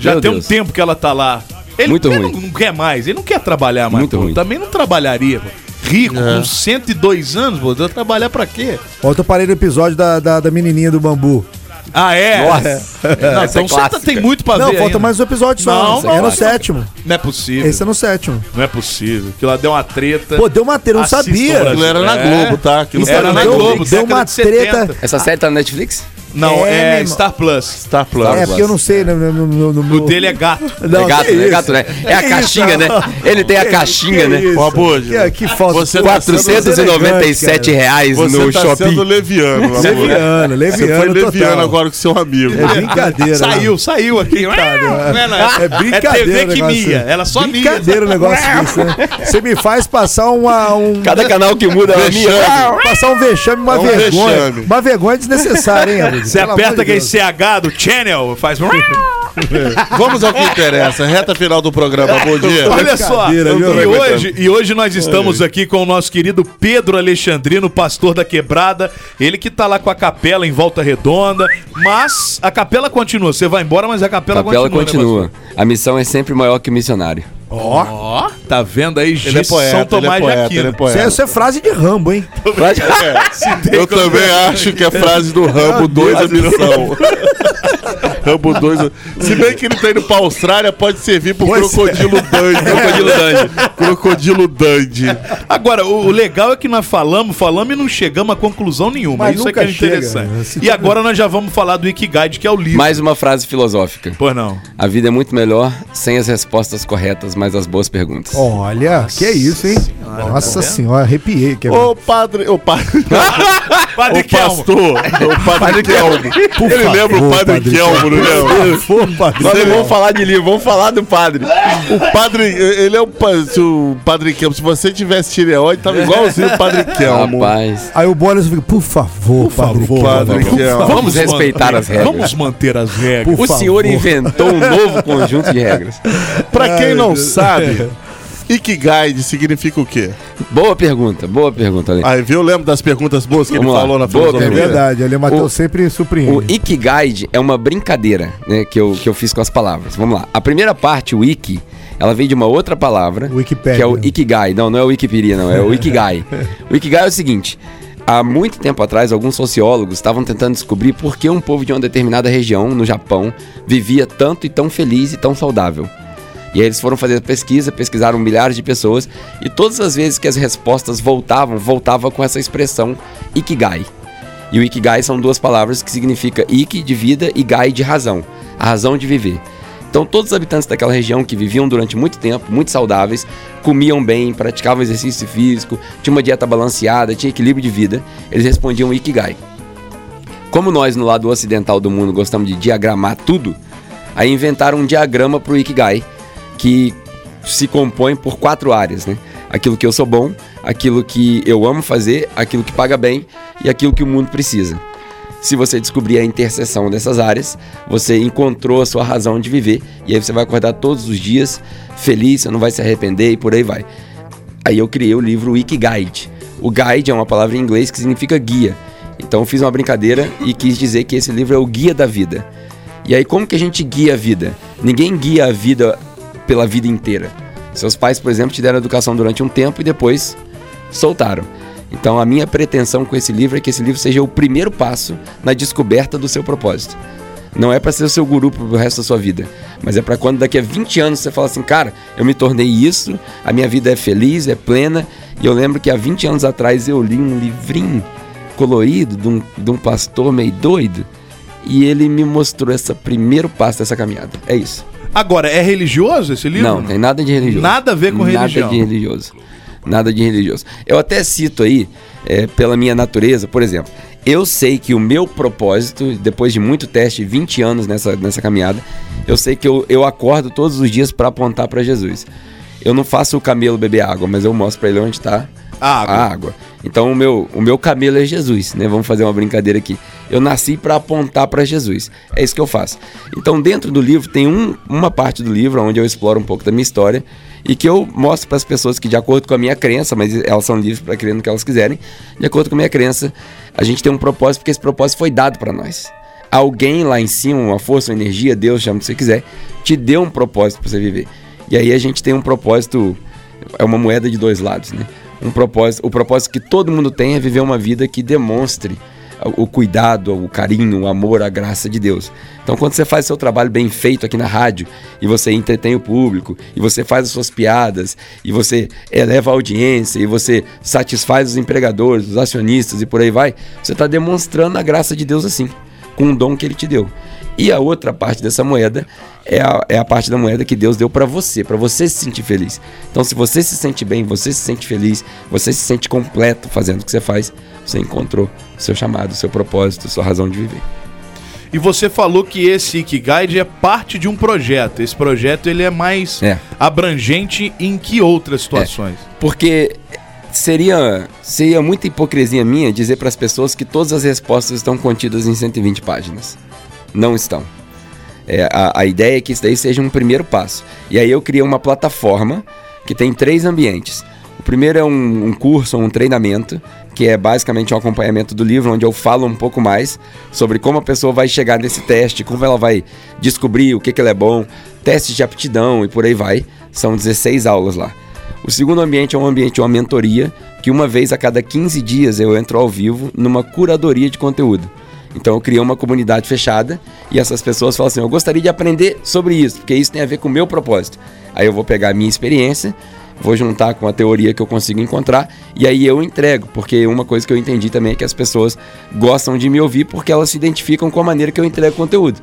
S3: Já
S12: Meu
S3: tem um
S12: Deus.
S3: tempo que ela tá lá. Ele,
S12: Muito
S3: ele
S12: ruim.
S3: Não, não quer mais, ele não quer trabalhar mais.
S12: Muito
S3: pô.
S12: ruim.
S3: Também não trabalharia. pô. Rico,
S11: É.
S3: com 102 anos, pô, vai trabalhar pra quê?
S2: Ontem eu parei no episódio da, da, da menininha do bambu.
S3: Ah, é?
S12: Nossa.
S3: Não,
S12: Essa é
S3: então você tá- tem muito pra
S2: não,
S3: ver
S2: falta
S3: ainda.
S2: mais um episódio só.
S3: Não,
S2: é
S3: não,
S2: no
S3: não.
S2: sétimo.
S3: Não é possível.
S2: Esse é no sétimo.
S3: Não é possível. Que lá deu uma treta.
S2: Pô, deu uma treta, eu não
S3: Assistam,
S2: sabia.
S11: Aquilo era na
S3: É.
S11: Globo, tá? Aquilo
S3: Era na
S2: deu-
S3: Globo,
S2: deu
S3: década
S2: uma
S3: de 70.
S2: treta.
S12: Essa série tá na Netflix?
S3: Não,
S2: É,
S3: é. Star Plus.
S11: Star Plus.
S2: É, porque eu não sei. No, no, no, no,
S3: O dele é gato.
S2: Não,
S12: é gato,
S2: que
S12: né? É
S2: isso?
S12: gato, né? É a
S2: Que
S12: caixinha,
S2: isso?
S12: né? Ele tem a
S2: Que-
S12: caixinha,
S2: que
S12: né?
S2: isso?
S11: Ó, Abud,
S2: Que, que falta.
S11: você tá
S12: 497 reais
S11: Você
S12: no
S11: tá
S12: shopping.
S11: sendo leviano, amor.
S2: Leviano, leviano.
S11: Você foi leviano
S2: total.
S11: agora com seu amigo.
S2: É brincadeira.
S3: Saiu, saiu aqui. Não é, não é.
S2: É brincadeira.
S3: É TV
S2: o
S3: que
S2: negócio.
S3: mia. Ela só mia.
S2: Brincadeira o negócio disso, né? Você me faz passar uma, um.
S12: Cada canal que muda é uma minha.
S2: Passar um vexame, uma
S11: É um
S2: vergonha.
S11: vexame.
S2: Uma vergonha desnecessária, hein, amigo?
S3: Você aperta aquele. CH do channel, faz um...
S11: Vamos ao que interessa. Reta final do programa. Bom dia.
S3: Olha só, e hoje, e hoje nós estamos aqui com o nosso querido Pedro Alexandrino, pastor da Quebrada. Ele que tá lá com a capela em volta redonda. Mas a capela continua. Você vai embora, mas a capela,
S12: A capela
S3: continua. né,
S12: continua. A missão é sempre maior que o missionário.
S3: Ó, ó, tá vendo aí?
S11: Ele é poeta,
S3: São
S11: ele é
S3: Tomás de
S11: poeta,
S3: Aquino.
S11: ele é
S2: Isso
S11: poeta.
S2: é, isso é frase de Rambo, hein?
S11: Eu também acho que é frase do Rambo 2 a missão. Rambo 2. Se bem que ele tá indo pra Austrália, pode servir pro
S2: Pois é.
S11: Crocodilo Dandy. Crocodilo Dandy. Crocodilo Dandy.
S3: Agora, o, o legal é que nós falamos, falamos e não chegamos a conclusão nenhuma.
S2: Mas
S3: Isso é que é
S2: chega,
S3: interessante.
S2: né? Se
S3: E agora nós já vamos falar do Ikigai, que é o livro.
S12: Mais uma frase filosófica.
S3: Pois não.
S12: A vida é muito melhor sem as respostas corretas, mas as boas perguntas.
S2: Olha, que é isso, hein? Nossa senhora, arrepiei. Que é
S11: Ô padre, ô padre,
S3: Padre
S11: ô pastor, ô padre Kelmo. Ele lembra o padre,
S2: Padre
S11: Kelmo, não lembra?
S2: Padre.
S12: Nós não vamos falar de livro, vamos falar do padre.
S11: O padre, ele é o, se o padre Kelmo. Se você tivesse tireoide, tava igualzinho o padre Kelmo.
S12: Rapaz.
S2: Aí o Boris fica, por favor, padre.
S3: favor,
S11: Padre
S2: Kelmo.
S12: Vamos respeitar as regras.
S3: Vamos manter as regras.
S2: Por
S12: O senhor
S2: favor.
S12: inventou um novo conjunto de regras.
S11: Pra quem não sabe, Ikigai significa o quê?
S12: Boa pergunta, boa pergunta, Ale.
S11: Aí, viu? Lembra das perguntas boas que
S12: Vamos
S11: ele
S12: lá.
S11: falou na
S12: Boa
S2: É
S11: filosofia?
S12: pergunta.
S2: verdade, ali o Matheus
S12: O-
S2: sempre
S12: O
S2: surpreende.
S12: Ikigai é uma brincadeira né, que, eu, que eu fiz com as palavras. Vamos lá. A primeira parte, o Iki, ela vem de uma outra palavra.
S2: Wikipédia.
S12: Que é o Ikigai. Não, não é o Wikipedia, não. É o Ikigai. o Ikigai é o seguinte. Há muito tempo atrás, alguns sociólogos estavam tentando descobrir por que um povo de uma determinada região, no Japão, vivia tanto e tão feliz e tão saudável. E aí eles foram fazer pesquisa, pesquisaram milhares de pessoas, e todas as vezes que as respostas voltavam, voltava com essa expressão Ikigai. E o Ikigai são duas palavras que significa Iki de vida e Gai de razão, a razão de viver. Então todos os habitantes daquela região que viviam durante muito tempo, muito saudáveis, comiam bem, praticavam exercício físico, tinham uma dieta balanceada, tinha equilíbrio de vida, eles respondiam Ikigai. Como nós no lado ocidental do mundo gostamos de diagramar tudo, aí inventaram um diagrama pro Ikigai que se compõe por quatro áreas, né? Aquilo que eu sou bom, aquilo que eu amo fazer, aquilo que paga bem e aquilo que o mundo precisa. Se você descobrir a interseção dessas áreas, você encontrou a sua razão de viver e aí você vai acordar todos os dias feliz, você não vai se arrepender e por aí vai. Aí eu criei o livro Wikiguide. O guide é uma palavra em inglês que significa guia. Então fiz uma brincadeira e quis dizer que esse livro é o guia da vida. E aí como que a gente guia a vida? Ninguém guia a vida pela vida inteira. Seus pais, por exemplo, te deram educação durante um tempo e depois soltaram. Então a minha pretensão com esse livro é que esse livro seja o primeiro passo na descoberta do seu propósito. Não é para ser o seu guru pro resto da sua vida, mas é para quando daqui a 20 anos você fala assim, cara, eu me tornei isso, a minha vida é feliz, é plena, e eu lembro que há 20 anos atrás eu li um livrinho colorido de um, de um pastor meio doido, e ele me mostrou esse primeiro passo dessa caminhada. É isso.
S3: Agora, é religioso esse livro?
S12: Não, tem nada de religioso.
S3: Nada a ver com
S12: nada
S3: religião.
S12: Nada de religioso. Nada de religioso. Eu até cito aí, é, pela minha natureza, por exemplo, eu sei que o meu propósito, depois de muito teste, 20 anos nessa, nessa caminhada, eu sei que eu, eu acordo todos os dias para apontar para Jesus. Eu não faço o camelo beber água, mas eu mostro para ele onde está
S3: a água.
S12: a água. Então o meu, o meu camelo é Jesus, né? Vamos fazer uma brincadeira aqui. Eu nasci para apontar para Jesus. É isso que eu faço. Então dentro do livro tem um, uma parte do livro onde eu exploro um pouco da minha história e que eu mostro para as pessoas que de acordo com a minha crença, mas elas são livres para crer no que elas quiserem, de acordo com a minha crença, a gente tem um propósito porque esse propósito foi dado para nós. Alguém lá em cima, uma força, uma energia, Deus, chama o que você quiser, te deu um propósito para você viver. E aí a gente tem um propósito, é uma moeda de dois lados, né? Um propósito, o propósito que todo mundo tem é viver uma vida que demonstre o cuidado, o carinho, o amor, a graça de Deus. Então, quando você faz seu trabalho bem feito aqui na rádio e você entretém o público, e você faz as suas piadas, e você eleva a audiência, e você satisfaz os empregadores, os acionistas e por aí vai, você está demonstrando a graça de Deus assim, com um dom que Ele te deu. E a outra parte dessa moeda é a, é a parte da moeda que Deus deu para você, para você se sentir feliz. Então, se você se sente bem, você se sente feliz, você se sente completo fazendo o que você faz, você encontrou o seu chamado, o seu propósito, a sua razão de viver.
S3: E você falou que esse Ikigai é parte de um projeto. Esse projeto ele é mais
S12: É.
S3: abrangente em que outras situações?
S12: Porque seria, seria muita hipocrisia minha dizer para as pessoas que todas as respostas estão contidas em 120 páginas. Não estão. É, a, a ideia é que isso daí seja um primeiro passo. E aí eu criei uma plataforma que tem três ambientes. O primeiro é um, um curso, um treinamento, que é basicamente um acompanhamento do livro, onde eu falo um pouco mais sobre como a pessoa vai chegar nesse teste, como ela vai descobrir o que, que ela é bom, testes de aptidão e por aí vai. São 16 aulas lá. O segundo ambiente é um ambiente uma mentoria, que uma vez a cada 15 dias eu entro ao vivo numa curadoria de conteúdo. Então eu criei uma comunidade fechada e essas pessoas falam assim: eu gostaria de aprender sobre isso, porque isso tem a ver com o meu propósito. Aí eu vou pegar a minha experiência, vou juntar com a teoria que eu consigo encontrar e aí eu entrego, porque uma coisa que eu entendi também é que as pessoas gostam de me ouvir porque elas se identificam com a maneira que eu entrego conteúdo.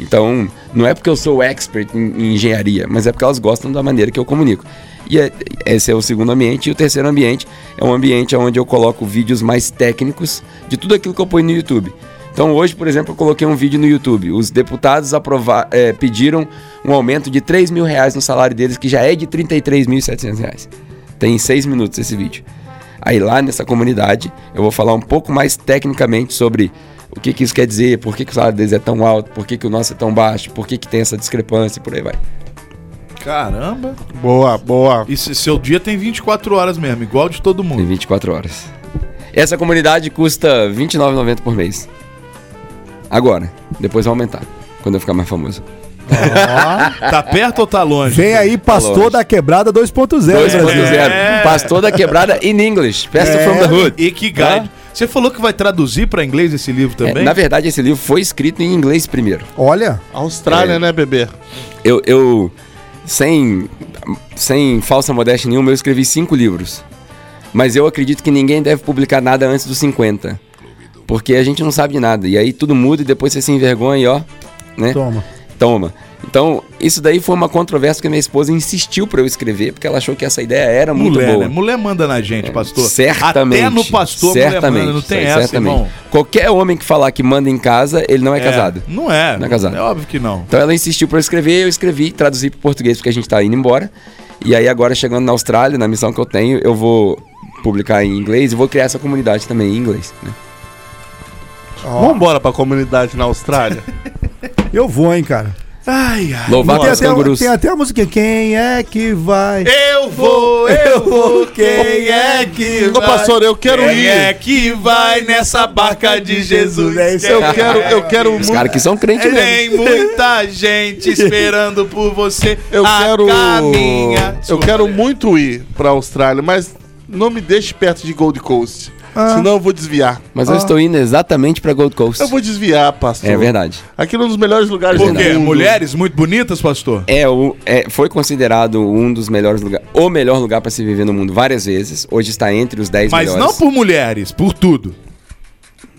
S12: Então, não é porque eu sou expert em, engenharia, mas é porque elas gostam da maneira que eu comunico. E é- esse é o segundo ambiente. E o terceiro ambiente é um ambiente onde eu coloco vídeos mais técnicos de tudo aquilo que eu ponho no YouTube. Então, hoje, por exemplo, eu coloquei um vídeo no YouTube. Os deputados aprova- eh, pediram um aumento de 3 mil reais no salário deles, que já é de 33.700 reais. Tem seis minutos esse vídeo. Aí lá nessa comunidade eu vou falar um pouco mais tecnicamente sobre o que, que isso quer dizer, por que, que o salário deles é tão alto, por que, que o nosso é tão baixo, por que, que tem essa discrepância e por aí vai.
S3: Caramba.
S11: Boa, boa.
S3: E se- seu dia tem 24 horas mesmo, igual de todo mundo.
S12: Tem 24 horas. Essa comunidade custa R$ 29,90 por mês. Agora, depois vai aumentar, quando eu ficar mais famoso.
S3: Tá perto ou tá longe?
S2: Vem aí, pastor
S12: longe.
S2: da quebrada 2.0.
S12: 2.0.
S3: É.
S12: Pastor da quebrada in English. Pastor
S2: É.
S12: from the hood.
S3: Ikigai.
S12: Tá?
S3: Você falou que vai traduzir pra inglês esse livro
S12: É,
S3: também?
S12: na verdade, esse livro foi escrito em inglês primeiro.
S2: Olha,
S11: Austrália,
S12: É.
S11: né, bebê?
S12: Eu, eu sem, sem falsa modéstia nenhuma, eu escrevi cinco livros. Mas eu acredito que ninguém deve publicar nada antes dos 50. Porque a gente não sabe de nada. E aí tudo muda e depois você se envergonha e ó, né?
S2: toma.
S12: Toma. Então, isso daí foi uma controvérsia porque minha esposa insistiu pra eu escrever, porque ela achou que essa ideia era muito
S3: Mulher,
S12: boa.
S3: né? Mulher manda na gente, pastor.
S12: Certamente.
S3: Até no pastor,
S12: certamente,
S3: mulher manda. Não tem essa,
S12: certamente.
S3: irmão.
S12: Qualquer homem que falar que manda em casa, ele não é, casado.
S3: Não é.
S12: Não é casado.
S3: É óbvio que não.
S12: Então ela insistiu pra eu escrever, eu escrevi, traduzi pro português porque a gente tá indo embora. E aí agora chegando na Austrália, na missão que eu tenho, eu vou publicar em inglês e vou criar essa comunidade também em inglês, né?
S11: Vamos embora pra comunidade na Austrália?
S2: Eu vou, hein, cara.
S3: Ai, ai.
S12: Louvar
S2: tem, até,
S12: cangurus.
S2: tem até a música Quem é que vai?
S3: Eu vou, eu vou, quem é que
S11: Ô, pastor, eu quero
S3: Quem
S11: ir.
S3: é que vai nessa barca de Jesus?
S2: É isso
S11: Eu quero, eu quero
S12: Os
S11: muito.
S12: caras que são crentes mesmo.
S3: Tem muita gente esperando por você.
S11: Eu
S3: a
S11: quero.
S3: Caminha.
S11: Eu quero muito ir pra Austrália, mas não me deixe perto de Gold Coast.
S2: Ah.
S11: Senão eu vou desviar.
S12: Mas eu estou indo exatamente pra Gold Coast.
S11: Eu vou desviar, pastor.
S12: É verdade.
S11: Aquilo é um dos melhores lugares
S3: Por
S11: do
S3: quê?
S11: mundo.
S3: Mulheres muito bonitas, pastor?
S12: É, o, é, foi considerado um dos melhores lugares, o melhor lugar pra se viver no mundo várias vezes. Hoje está entre os 10
S3: Mas
S12: melhores.
S3: não por mulheres, por tudo.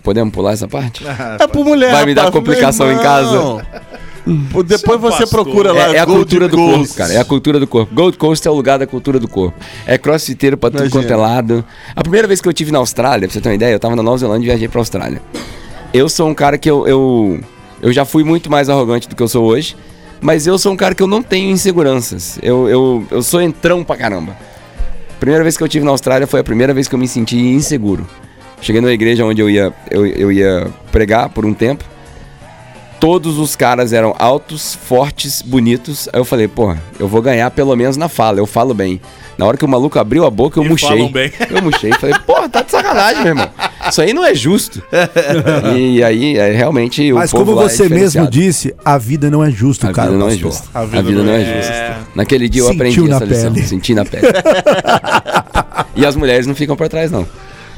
S12: Podemos pular essa parte?
S11: É por mulher.
S12: Vai me dar
S11: rapaz,
S12: complicação
S11: meu
S12: em
S11: irmão. Pô, Depois
S3: Seu
S11: você
S3: pastor.
S11: procura lá.
S12: É, é a
S11: Gold
S12: cultura do
S11: Coast.
S12: corpo, cara. É a cultura do corpo. Gold Coast é o lugar da cultura do corpo. É crossfiteiro pra tudo
S11: Imagina.
S12: quanto é lado. A primeira vez que eu tive na Austrália, pra você ter uma ideia, eu tava na Nova Zelândia e viajei pra Austrália. Eu sou um cara que eu, eu, eu já fui muito mais arrogante do que eu sou hoje, mas eu sou um cara que eu não tenho inseguranças. Eu, eu, eu sou entrão pra caramba. Primeira vez que eu tive na Austrália foi a primeira vez que eu me senti inseguro. Cheguei numa igreja onde eu ia, eu, eu ia pregar por um tempo. Todos os caras eram altos, fortes, bonitos. Aí eu falei, porra, eu vou ganhar pelo menos na fala, eu falo bem. Na hora que o maluco abriu a boca, eu
S3: E
S12: murchei.
S3: falam bem.
S12: Eu murchei. Falei, porra, tá de sacanagem, meu irmão. Isso aí não é justo. e aí, é, realmente,
S2: Mas
S12: o povo
S2: como
S12: lá é
S2: você mesmo
S12: diferenciado.
S2: disse, a vida não é justa,
S12: A
S2: cara.
S12: vida não é justa. A vida, não é justa. Naquele dia eu
S2: Sentiu
S12: aprendi
S2: na
S12: essa lição.
S2: pele.
S12: Senti na pele. e as mulheres não ficam pra trás, não.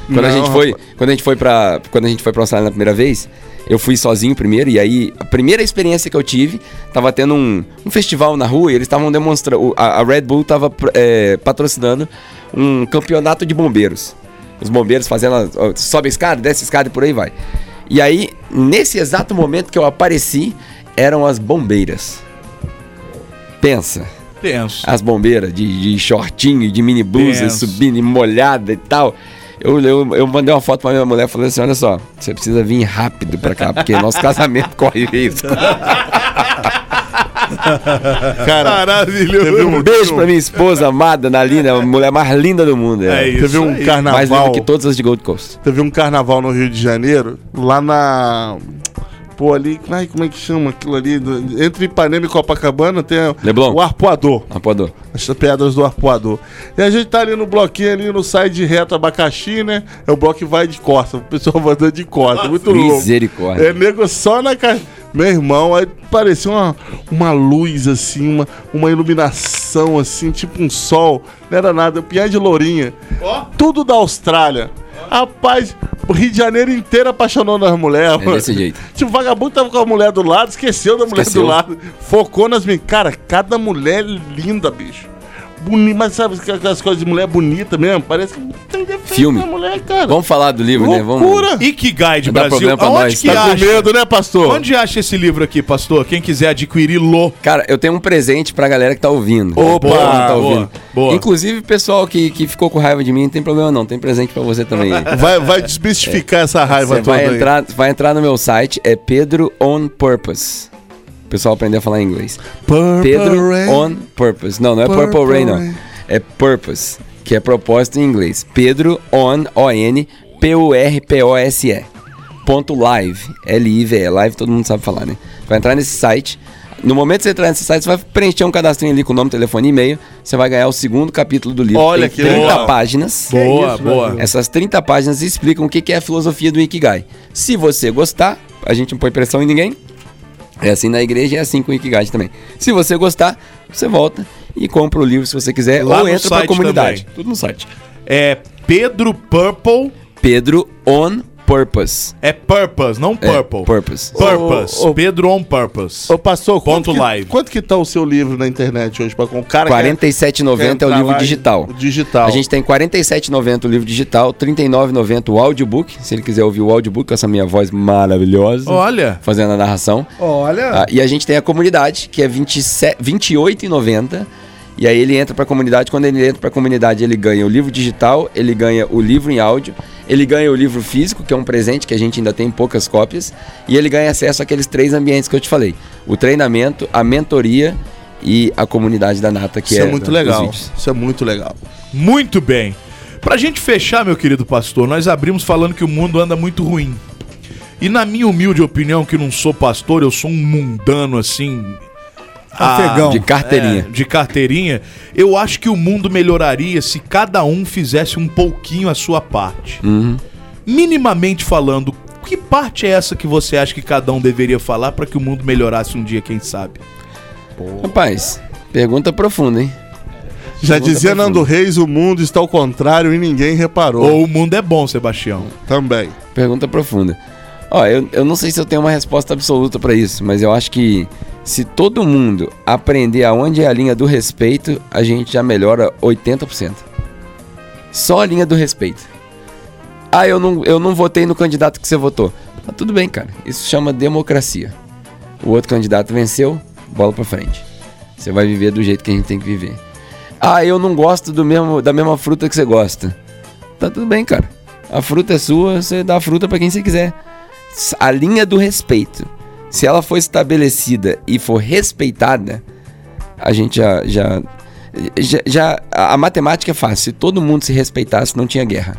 S12: Quando a
S11: Não,
S12: gente foi, quando a gente foi para, quando a gente foi para Austrália na primeira vez, eu fui sozinho primeiro e aí a primeira experiência que eu tive, tava tendo um, um festival na rua e eles estavam demonstrando, a, a Red Bull tava é, patrocinando um campeonato de bombeiros. Os bombeiros fazendo, ó, sobe a escada, desce a escada e por aí vai. E aí, nesse exato momento que eu apareci, eram as bombeiras. Pensa.
S3: Tenso.
S12: As bombeiras de, de shortinho, de mini blusa,
S3: Tenso.
S12: subindo e molhada e tal. Eu, eu, eu mandei uma foto pra minha mulher e falei assim: olha só, você precisa vir rápido pra cá, porque nosso casamento corre risco.
S11: Cara,
S3: Maravilhoso.
S11: teve um,
S12: beijo pra minha esposa amada, Nalina, a mulher mais linda do mundo.
S3: É
S12: É,
S3: isso.
S11: teve um
S3: aí.
S12: mais
S11: carnaval.
S12: linda que todas as de Gold Coast.
S11: Teve um carnaval no Rio de Janeiro, lá na. Pô, ali. Ai, como é que chama aquilo ali? Do- Entre Ipanema e Copacabana tem
S12: Leblon.
S11: o arpoador.
S12: Apoiador.
S11: As pedras do arpoador. E a gente tá ali no bloquinho ali no side reto abacaxi, né? É o bloco que vai de costa. O pessoal vai andando de costa. Muito louco.
S12: Misericórdia.
S11: É nego só na ca... Meu irmão, aí parecia uma, uma luz assim, uma, uma iluminação assim, tipo um sol. Não era nada, pinhar de lourinha. Tudo da Austrália. Rapaz, o Rio de Janeiro inteiro apaixonou nas mulheres.
S12: É desse jeito.
S11: Tipo, o vagabundo tava com a mulher do lado, esqueceu da mulher
S12: Esqueceu.
S11: do lado. Focou nas minhas. Cara, cada mulher linda, bicho. Bonita, mas sabe aquelas coisas de mulher bonita mesmo? Parece que não tem defeito
S12: Filme.
S11: na mulher, cara.
S12: Vamos falar do livro, né? Vamos.
S11: Loucura.
S3: Ikigai de Brasil.
S12: problema pra
S3: Aonde
S12: nós.
S3: que
S11: Tá com
S3: acha?
S11: medo, né, pastor?
S3: Onde acha esse livro aqui, pastor? Quem quiser adquiri-lo.
S12: Cara, eu tenho um presente pra galera que tá ouvindo.
S11: Opa!
S12: Tá
S3: Boa,
S12: ouvindo.
S3: boa.
S12: Inclusive, pessoal que, que ficou com raiva de mim, não tem problema não. Tem presente pra você também.
S11: Vai, vai desmistificar essa raiva
S12: Você
S11: toda
S12: vai
S11: aí.
S12: entrar, vai entrar no meu site, é Pedro on Purpose. O pessoal aprendeu a falar inglês.
S11: Purple
S12: Pedro
S11: Rain.
S12: on Purpose. Não, não é Purple,
S11: Purple
S12: Rain, não.
S11: Rain.
S12: É Purpose, que é propósito em inglês. Pedro on, O-N, P-U-R-P-O-S-E. Ponto live, L-I-V-E. Live todo mundo sabe falar, né? Vai entrar nesse site. No momento que você entrar nesse site, você vai preencher um cadastrinho ali com nome, telefone e e-mail. Você vai ganhar o segundo capítulo do livro.
S11: Olha
S12: Tem
S11: que
S12: 30
S11: legal.
S12: páginas.
S3: Boa, boa.
S12: Essas 30 páginas explicam o que que é a filosofia do Ikigai. Se você gostar, a gente não põe pressão em ninguém. É assim na igreja e é assim com o Ikigai também. Se você gostar, você volta e compra o livro se você quiser
S3: Lá
S12: ou entra pra comunidade.
S3: também.
S12: Tudo no site.
S3: É Pedro Purple.
S12: Pedro on Purpose.
S3: É Purpose, não
S12: É,
S3: Purple.
S12: Purpose.
S3: Purpose.
S11: Ô, ô,
S3: Pedro on Purpose.
S11: Ô, pastor,
S3: Ponto
S11: quanto que,
S3: live.
S11: quanto que tá o seu livro na internet hoje? Pra com o cara
S12: R$
S11: quer-
S12: 47,90
S11: quer
S12: é o livro digital.
S11: o digital.
S12: A gente tem R$ 47,90 o livro digital, R$ 39,90 o audiobook. Se ele quiser ouvir o audiobook com essa minha voz maravilhosa.
S3: Olha.
S12: Fazendo a narração.
S2: Olha.
S12: Ah, e a gente tem a comunidade, que é 27 R$ 28,90. E aí ele entra pra comunidade. Quando ele entra pra comunidade, ele ganha o livro digital, ele ganha o livro em áudio, ele ganha o livro físico, que é um presente que a gente ainda tem poucas cópias, e ele ganha acesso àqueles três ambientes que eu te falei: o treinamento, a mentoria e a comunidade da Nata, que
S11: Isso é,
S12: é
S11: muito legal. Isso é muito legal.
S3: Muito bem. Pra gente fechar, meu querido pastor, nós abrimos falando que o mundo anda muito ruim. E na minha humilde opinião, que não sou pastor, eu sou um mundano assim.
S2: Afegão.
S12: De carteirinha.
S3: é, de carteirinha. Eu acho que o mundo melhoraria se cada um fizesse um pouquinho a sua parte.
S12: Uhum.
S3: Minimamente falando, que parte é essa que você acha que cada um deveria falar pra que o mundo melhorasse um dia, quem sabe?
S12: Rapaz, pergunta profunda, hein?
S11: Já
S12: Pergunta
S11: dizia
S12: profunda.
S11: Nando Reis, o mundo está ao contrário e ninguém reparou.
S3: Ou o mundo é bom, Sebastião?
S11: Também.
S12: Pergunta profunda. Ó, eu, eu não sei se eu tenho uma resposta absoluta pra isso, mas eu acho que se todo mundo aprender aonde é a linha do respeito, a gente já melhora 80%. Só a linha do respeito. Ah, eu não, eu não votei no candidato que você votou. Mas tudo bem, cara. Isso chama democracia. O outro candidato venceu, bola pra frente. Você vai viver do jeito que a gente tem que viver. Ah, eu não gosto do mesmo, da mesma fruta que você gosta. Tá tudo bem, cara. A fruta é sua, você dá a fruta pra quem você quiser. A linha do respeito. Se ela for estabelecida e for respeitada, a gente já. já, já, já- a matemática é fácil. Se todo mundo se respeitasse, não tinha guerra.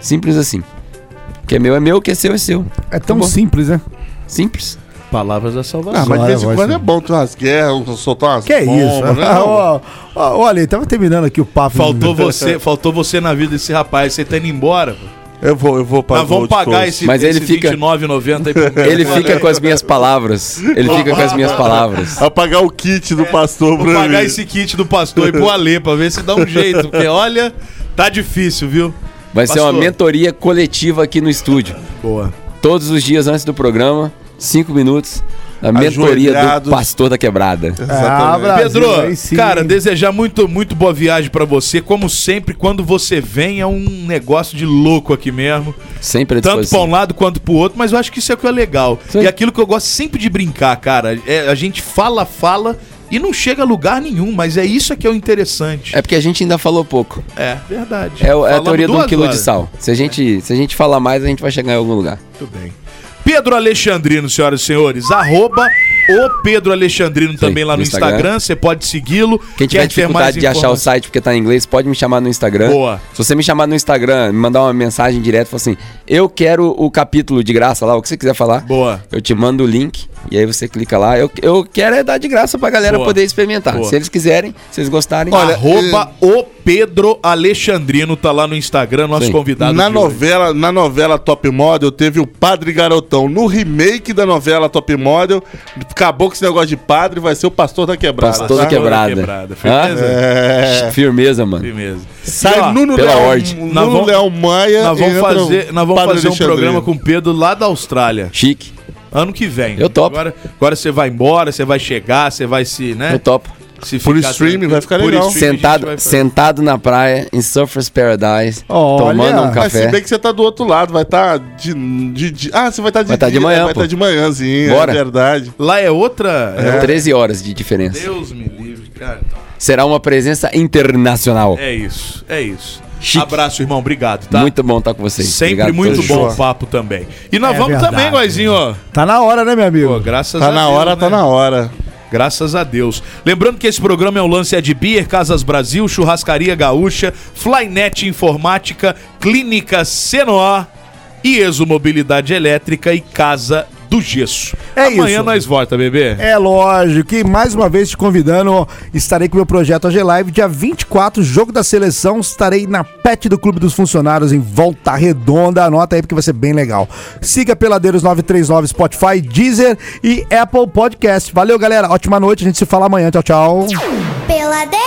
S12: Simples assim. O que é meu é meu, o que é seu é seu.
S2: É tão
S12: Acabou.
S2: simples, né?
S12: Simples.
S3: Palavras da salvação.
S11: Ah, mas de vez em quando é bom ter umas guerras, soltar umas
S2: Que
S11: bombas,
S2: isso?
S11: né?
S2: Ah, ó, ó, olha, tava terminando aqui o papo.
S3: Faltou você, faltou você na vida desse rapaz. Você tá indo embora.
S11: Eu vou, eu vou
S3: Nós vamos pagar esse,
S12: Mas ele
S3: esse
S12: fica-
S3: 29,90 aí pro
S12: Ele fica com as minhas palavras. Ele fica com as minhas palavras.
S11: Vai pagar o kit do pastor
S3: Vou
S11: pra
S3: pagar
S11: mim.
S3: esse kit do pastor e pro Alê pra ver se dá um jeito. Porque olha, tá difícil, viu?
S12: Vai ser uma
S3: Pastor.
S12: mentoria coletiva aqui no estúdio.
S3: Boa.
S12: Todos os dias antes do programa, cinco minutos, a mentoria do pastor da quebrada.
S2: Ah, Brasil,
S3: Pedro, cara, desejar muito, muito boa viagem pra você. Como sempre, quando você vem, é um negócio de louco aqui mesmo.
S12: Sempre
S3: Tanto pra um lado quanto pro outro, mas eu acho que isso é o que é legal.
S12: Sim.
S3: E aquilo que eu gosto sempre de brincar, cara. É, a gente fala, fala e não chega a lugar nenhum, mas é isso que é o interessante.
S12: É porque a gente ainda falou pouco.
S3: É, verdade.
S12: É, é a teoria do um quilo
S3: horas.
S12: de sal. Se a, gente, se a gente falar mais, a gente vai chegar em algum lugar.
S3: Muito bem. Pedro Alexandrino, senhoras e senhores. Arroba o Pedro Alexandrino também lá no
S12: no
S3: Instagram. Você pode segui-lo.
S12: Quem tiver dificuldade de achar o site porque tá em inglês, pode me chamar no Instagram.
S3: Boa.
S12: Se você me chamar no Instagram, me mandar uma mensagem direta, falar assim: Eu quero o capítulo de graça lá, o que você quiser falar.
S3: Boa.
S12: Eu te mando o link e aí você clica lá. Eu, eu quero é dar de graça pra galera
S3: Boa.
S12: poder experimentar.
S3: Boa.
S12: Se eles quiserem, se eles gostarem.
S11: Olha,
S3: Arroba o Pedro Alexandrino, tá lá no Instagram, nosso
S12: Sim.
S3: convidado.
S11: Na
S3: de hoje.
S11: novela, na novela Top Model, teve o Padre Garotão. No remake da novela Top Model, acabou com esse negócio de padre, vai ser o pastor da quebrada.
S12: Pastor da
S11: tá?
S12: quebrada.
S3: quebrada. Firmeza?
S11: É.
S12: Firmeza, mano.
S3: Firmeza.
S11: Sai
S3: E, ó,
S11: Nuno
S12: pela
S11: Leão,
S12: ordem.
S11: Nuno
S3: Nós vamos-
S11: Leão Maia.
S3: Nós vamos fazer, nós vamos fazer um programa com o Pedro lá da Austrália.
S12: Chique.
S3: Ano que vem.
S12: Eu topo.
S3: Agora, agora você vai embora, você vai chegar, você vai se, né?
S12: Eu topo.
S3: Se
S11: Por
S3: ficar
S11: streaming vai ficar legal.
S12: Sentado,
S3: vai
S12: sentado na praia, em Surfers Paradise,
S2: Olha.
S12: tomando um
S11: Mas se
S12: café.
S11: bem que você tá do outro lado, vai estar de, de, de- Ah, você vai estar de
S12: Vai tá de manhã,
S11: Vai
S12: pô.
S11: estar de manhãzinha,
S12: Bora.
S11: é verdade.
S3: Lá é outra. É.
S12: 13 horas de diferença.
S3: Deus me livre, cara.
S12: Será uma presença internacional.
S3: É isso, é isso.
S12: Chique.
S3: Abraço, irmão. Obrigado, tá?
S12: Muito bom estar com vocês.
S3: Sempre
S12: Obrigado
S3: muito bom o papo também. E nós
S2: É
S3: vamos
S2: verdade.
S3: também, Guazinho, ó.
S2: Tá na hora, né, meu amigo?
S3: Pô, graças
S11: Tá
S3: a
S11: na
S3: Deus.
S11: hora, tá
S3: né?
S11: na hora.
S3: Graças a Deus. Lembrando que esse programa é um lance Ed Beer, Casas Brasil, Churrascaria Gaúcha, Flynet Informática, Clínica Senoa e Exo Mobilidade Elétrica e Casa do Gesso.
S2: É
S3: Amanhã
S2: isso.
S3: nós volta, bebê.
S2: É lógico, e mais uma vez te convidando, estarei com o meu projeto AG Live, dia 24, jogo da seleção, estarei na PET do Clube dos Funcionários em Volta Redonda, anota aí porque vai ser bem legal. Siga Peladeiros 939 Spotify, Deezer e Apple Podcast. Valeu, galera, ótima noite, a gente se fala amanhã, tchau, tchau.
S8: Peladeiros.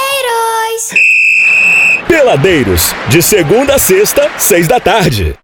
S1: Peladeiros, de segunda a sexta, seis da tarde.